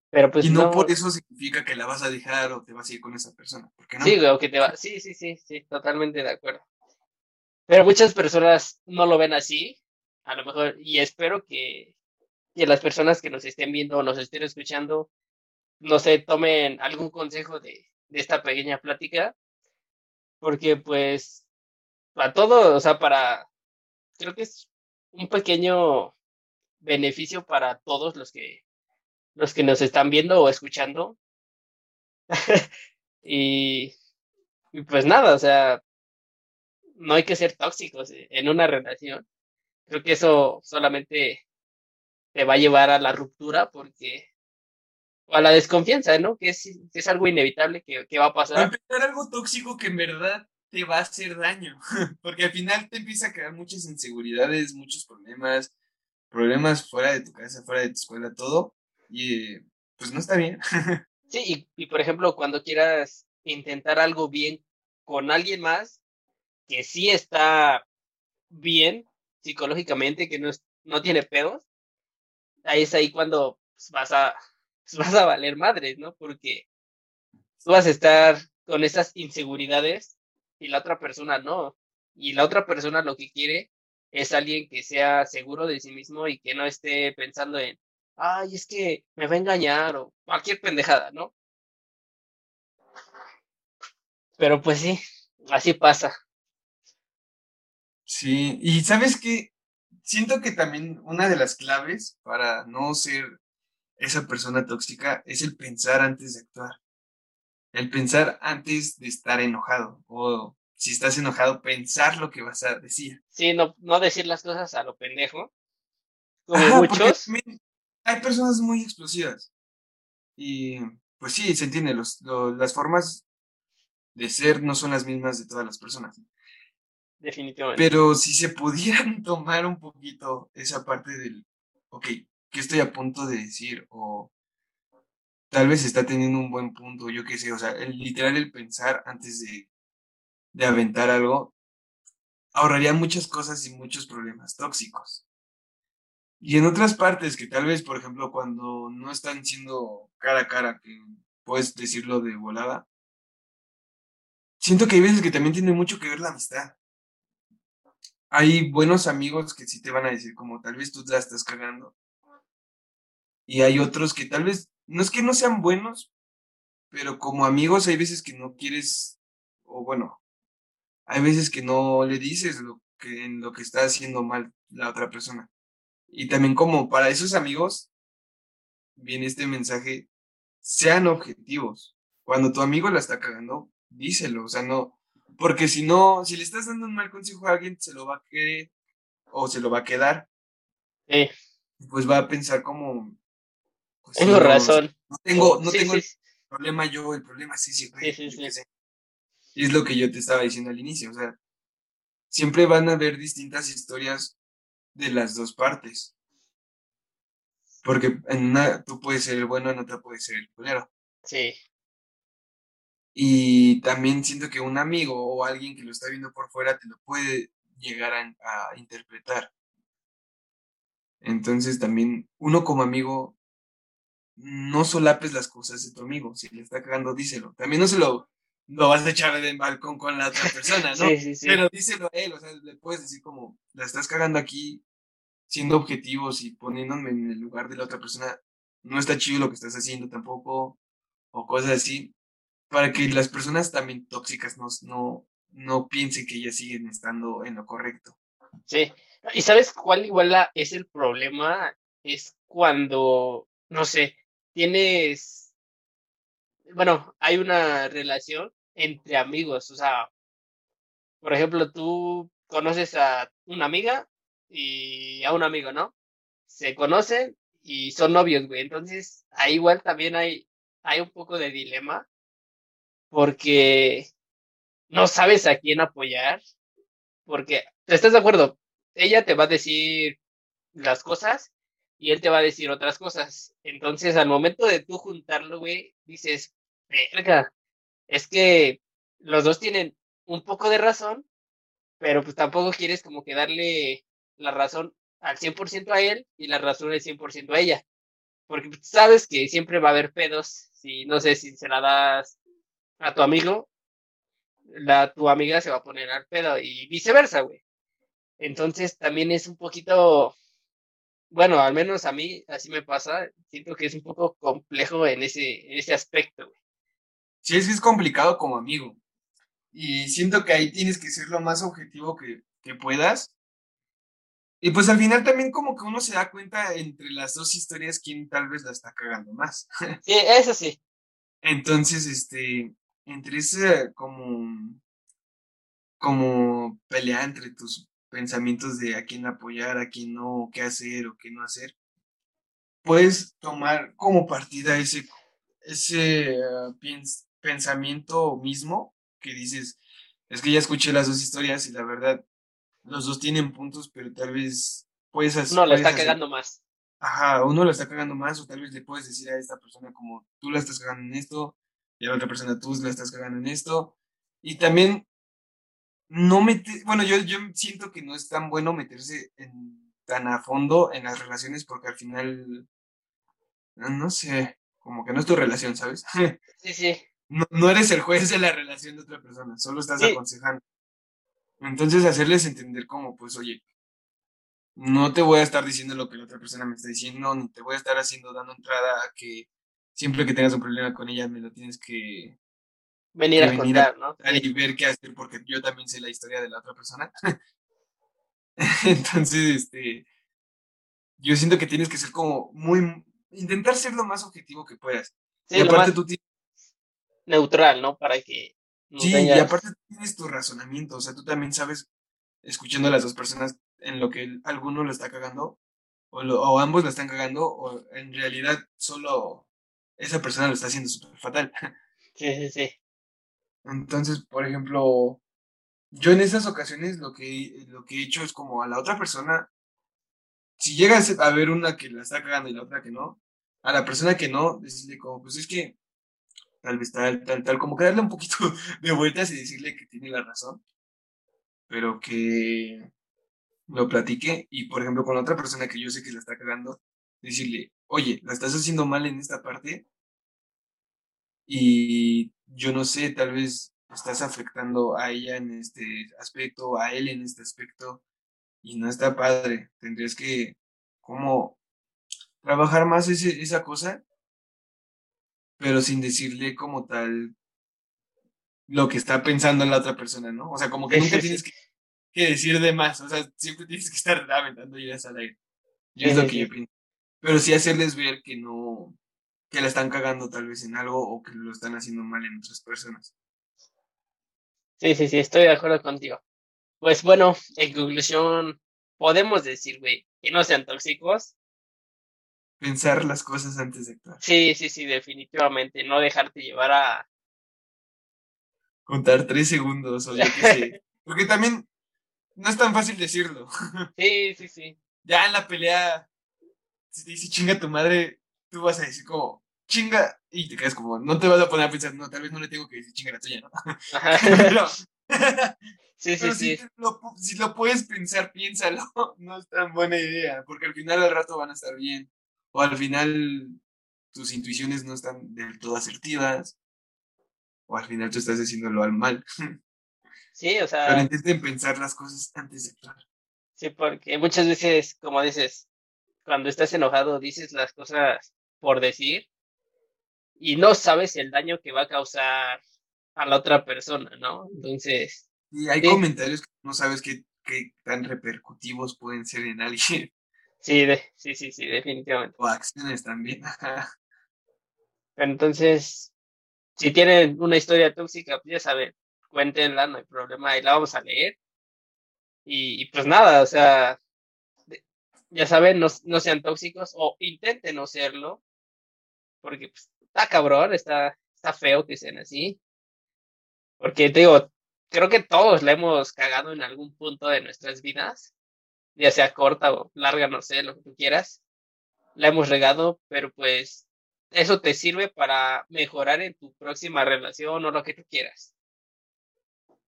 Pero pues y no, por eso significa que la vas a dejar o te vas a ir con esa persona. ¿Por no? Sí, güey, o que te va. Sí, sí, sí, sí, totalmente de acuerdo. Pero muchas personas no lo ven así, a lo mejor, y espero que, que las personas que nos estén viendo o nos estén escuchando, no sé, tomen algún consejo de, de esta pequeña plática porque pues para todo, o sea, para, creo que es un pequeño beneficio para todos los que, los que nos están viendo o escuchando. y, y pues nada, o sea, no hay que ser tóxicos en una relación. Creo que eso solamente te va a llevar a la ruptura porque o a la desconfianza, ¿no? Que es, es algo inevitable que, que va a pasar. A empezar algo tóxico que en verdad te va a hacer daño, porque al final te empieza a crear muchas inseguridades, muchos problemas, problemas fuera de tu casa, fuera de tu escuela, todo, y pues no está bien. Sí, y, por ejemplo, cuando quieras intentar algo bien con alguien más, que sí está bien psicológicamente, que no, no tiene pedos, ahí es ahí cuando pues, vas a pues vas a valer madres, ¿no? Porque tú vas a estar con esas inseguridades y la otra persona no. Y la otra persona lo que quiere es alguien que sea seguro de sí mismo y que no esté pensando en, ay, es que me va a engañar o cualquier pendejada, ¿no? Pero pues sí, así pasa. Sí, y sabes que siento que también una de las claves para no ser esa persona tóxica es el pensar antes de actuar. El pensar antes de estar enojado. O si estás enojado, pensar lo que vas a decir. Sí, no, no decir las cosas a lo pendejo. Como muchos. Hay personas muy explosivas. Y pues sí, se entiende, los, las formas de ser no son las mismas de todas las personas. Definitivamente. Pero si se pudieran tomar un poquito esa parte del, ok, qué estoy a punto de decir o tal vez está teniendo un buen punto, yo qué sé, o sea, el, literal el pensar antes de, de aventar algo ahorraría muchas cosas y muchos problemas tóxicos. Y en otras partes que tal vez, por ejemplo, cuando no están siendo cara a cara, que puedes decirlo de volada, siento que hay veces que también tiene mucho que ver la amistad. Hay buenos amigos que sí te van a decir como tal vez tú la estás cagando y hay otros que tal vez, no es que no sean buenos, pero como amigos hay veces que no quieres, o bueno, hay veces que no le dices lo que, en lo que está haciendo mal la otra persona. Y también como para esos amigos viene este mensaje, sean objetivos. Cuando tu amigo la está cagando, díselo, o sea, no, porque si no, si le estás dando un mal consejo a alguien, se lo va a querer o se lo va a quedar. Pues va a pensar como, pues tengo razón. No tengo, no tengo el problema yo, el problema sí, sí, Y es lo que yo te estaba diciendo al inicio, o sea, siempre van a haber distintas historias de las dos partes. Porque en una tú puedes ser el bueno, en otra puedes ser el culero. Sí. Y también siento que un amigo o alguien que lo está viendo por fuera te lo puede llegar a interpretar. Entonces también uno como amigo no solapes las cosas de tu amigo. Si le está cagando, díselo. También no se lo, lo vas a echar del balcón con la otra persona, ¿no? sí, sí, sí. Pero díselo a él, o sea, le puedes decir como, la estás cagando aquí, siendo objetivos y poniéndome en el lugar de la otra persona, no está chido lo que estás haciendo tampoco, o cosas así, para que las personas también tóxicas no, no, no piensen que ellas siguen estando en lo correcto. Sí, y sabes cuál igual es el problema, es cuando no sé, tienes, bueno, hay una relación entre amigos, o sea, por ejemplo, tú conoces a una amiga y a un amigo, ¿no? Se conocen y son novios, güey. Entonces, ahí igual también hay, hay un poco de dilema porque no sabes a quién apoyar, porque, ¿estás de acuerdo? Ella te va a decir las cosas y él te va a decir otras cosas. Entonces, al momento de tú juntarlo, güey, dices, verga, es que los dos tienen un poco de razón, pero pues tampoco quieres como que darle la razón al 100% a él y la razón al 100% a ella. Porque pues, sabes que siempre va a haber pedos, si no sé si se la das a tu amigo, la, tu amiga se va a poner al pedo y viceversa, güey. Entonces también es un poquito, bueno, al menos a mí así me pasa, siento que es un poco complejo en ese, en ese aspecto, güey. Sí, es que es complicado como amigo. Y siento que ahí tienes que ser lo más objetivo que, que puedas. Y pues al final también como que uno se da cuenta entre las dos historias quién tal vez la está cagando más. Sí, eso sí. Entonces, este, entre ese como, como pelea entre tus pensamientos de a quién apoyar, a quién no, qué hacer o qué no hacer, puedes tomar como partida ese, ese uh, pensamiento mismo que dices, es que ya escuché las dos historias y la verdad, los dos tienen puntos, pero tal vez puedes hacer... No, la está cagando más. Ajá, uno la está cagando más o tal vez le puedes decir a esta persona como tú la estás cagando en esto y a la otra persona tú la estás cagando en esto. Y también no meter, bueno, yo, yo siento que no es tan bueno meterse en, tan a fondo en las relaciones porque al final, no sé, como que no es tu relación, ¿sabes? Sí, sí. No, eres el juez de la relación de otra persona, solo estás aconsejando. Entonces hacerles entender como, pues, oye, no te voy a estar diciendo lo que la otra persona me está diciendo, ni te voy a estar haciendo, dando entrada a que siempre que tengas un problema con ella me lo tienes que venir a contar, ¿no? Y ver qué hacer, porque yo también sé la historia de la otra persona. Entonces, este, yo siento que tienes que ser como muy, intentar ser lo más objetivo que puedas. y aparte tú tienes... Neutral, ¿no? Para que... sí, y aparte tienes tu razonamiento, o sea, tú también sabes, escuchando a las dos personas, en lo que alguno lo está cagando, o, o ambos lo están cagando, o en realidad solo esa persona lo está haciendo súper fatal. Sí, sí, sí. Entonces, por ejemplo, yo en esas ocasiones lo que, lo que he hecho es como a la otra persona, si llegas a ver una que la está cagando y la otra que no, a la persona que no, decirle como, pues es que tal vez tal, tal, tal, como que darle un poquito de vueltas y decirle que tiene la razón, pero que lo platique y, por ejemplo, con la otra persona que yo sé que la está cagando, decirle, oye, la estás haciendo mal en esta parte y yo no sé, tal vez estás afectando a ella en este aspecto, a él en este aspecto, y no está padre. Tendrías que, como, trabajar más ese, esa cosa, pero sin decirle como tal lo que está pensando la otra persona, ¿no? O sea, como que nunca tienes que, decir de más, o sea, siempre tienes que estar aventando ideas al aire. Yo es lo que yo pienso. Pero sí hacerles ver que no, que la están cagando tal vez en algo o que lo están haciendo mal en otras personas. Sí, sí, sí, estoy de acuerdo contigo. Pues bueno, en conclusión, podemos decir, güey, que no sean tóxicos. Pensar las cosas antes de actuar. Sí, sí, sí, definitivamente. No dejarte llevar a. Contar tres segundos o yo qué sé. Porque también no es tan fácil decirlo. Sí, sí, sí. Ya en la pelea, si te dice chinga tu madre, tú vas a decir como, chinga, y te quedas como, no te vas a poner a pensar, no, tal vez no le tengo que decir chinga la tuya, ¿no? sí, sí, sí. Si lo, si lo puedes pensar, piénsalo, no es tan buena idea, porque al final al rato van a estar bien, o al final tus intuiciones no están del todo asertivas, o al final tú estás haciéndolo al mal. Sí, o sea. Pero intenten pensar las cosas antes de actuar. Sí, porque muchas veces, como dices, cuando estás enojado dices las cosas por decir y no sabes el daño que va a causar a la otra persona, ¿no? Entonces... Y hay comentarios que no sabes qué, qué tan repercutivos pueden ser en alguien. Sí, sí, sí, sí, definitivamente. O acciones también. Entonces, si tienen una historia tóxica, pues ya saben, cuéntenla, no hay problema, y la vamos a leer. Y, pues nada, o sea, ya saben, no, no, sean tóxicos o intenten no serlo, porque pues, está cabrón, está, está feo que sean así. Porque te digo, creo que todos la hemos cagado en algún punto de nuestras vidas, ya sea corta o larga, no sé, lo que tú quieras. La hemos regado, pero pues eso te sirve para mejorar en tu próxima relación o lo que tú quieras.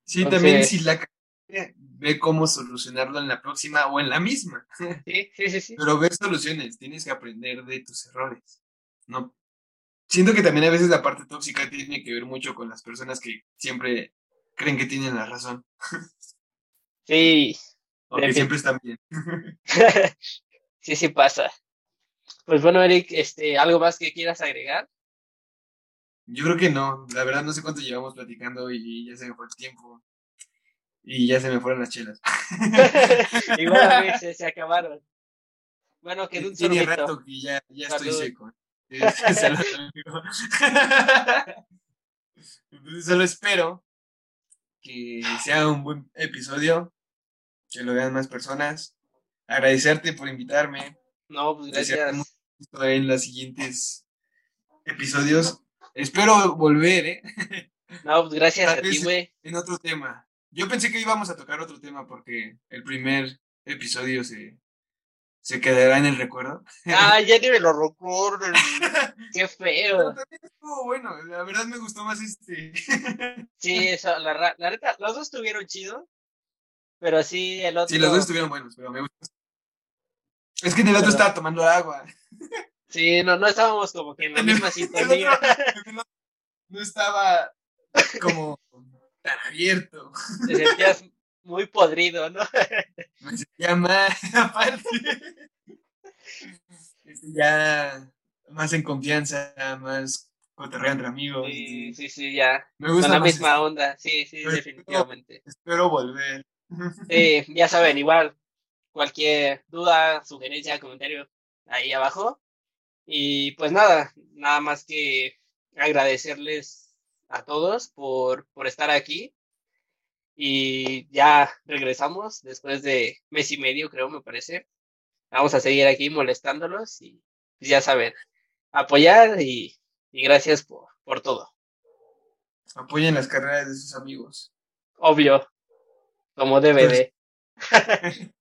Sí, también si la ve cómo solucionarlo en la próxima o en la misma. Sí, sí, sí, Pero ver soluciones, tienes que aprender de tus errores. No. Siento que también a veces la parte tóxica tiene que ver mucho con las personas que siempre creen que tienen la razón. Sí. O que siempre están bien. sí, sí pasa. Pues bueno, Eric, este, ¿algo más que quieras agregar? Yo creo que no. La verdad no sé cuánto llevamos platicando y ya se me fue el tiempo. Y ya se me fueron las chelas. Igual a veces se acabaron. Bueno, quedó un Tiene rato que ya, ya estoy seco. Entonces solo espero que sea un buen episodio, que lo vean más personas. Agradecerte por invitarme. No, pues gracias. En los siguientes episodios. Espero volver, ¿eh? No, pues gracias a ti, güey. En otro tema. Yo pensé que íbamos a tocar otro tema porque el primer episodio se, se quedará en el recuerdo. Ah, ya ni me lo recuerdo. Qué feo. Pero también estuvo bueno, la verdad me gustó más este. sí, eso, la, la neta, los dos estuvieron chidos, pero sí, el otro. Sí, los dos estuvieron buenos, pero me gustó. Es que en el otro estaba tomando agua. Sí, no, no estábamos como que en la misma sintonía. no estaba como tan abierto. Te sentías muy podrido, ¿no? Me sentía mal, aparte. Este, ya más en confianza, más cotorreo entre amigos. Sí, sí, sí, ya. Me gusta. Con la misma onda, sí, sí, definitivamente. Espero, volver. Sí, ya saben, igual, cualquier duda, sugerencia, comentario ahí abajo. Y pues nada, nada más que agradecerles a todos por, por estar aquí. Y ya regresamos después de mes y medio, creo, me parece. Vamos a seguir aquí molestándolos y pues, ya saben, apoyar y, y gracias por, por todo. Apoyen las carreras de sus amigos. Obvio, como debe de.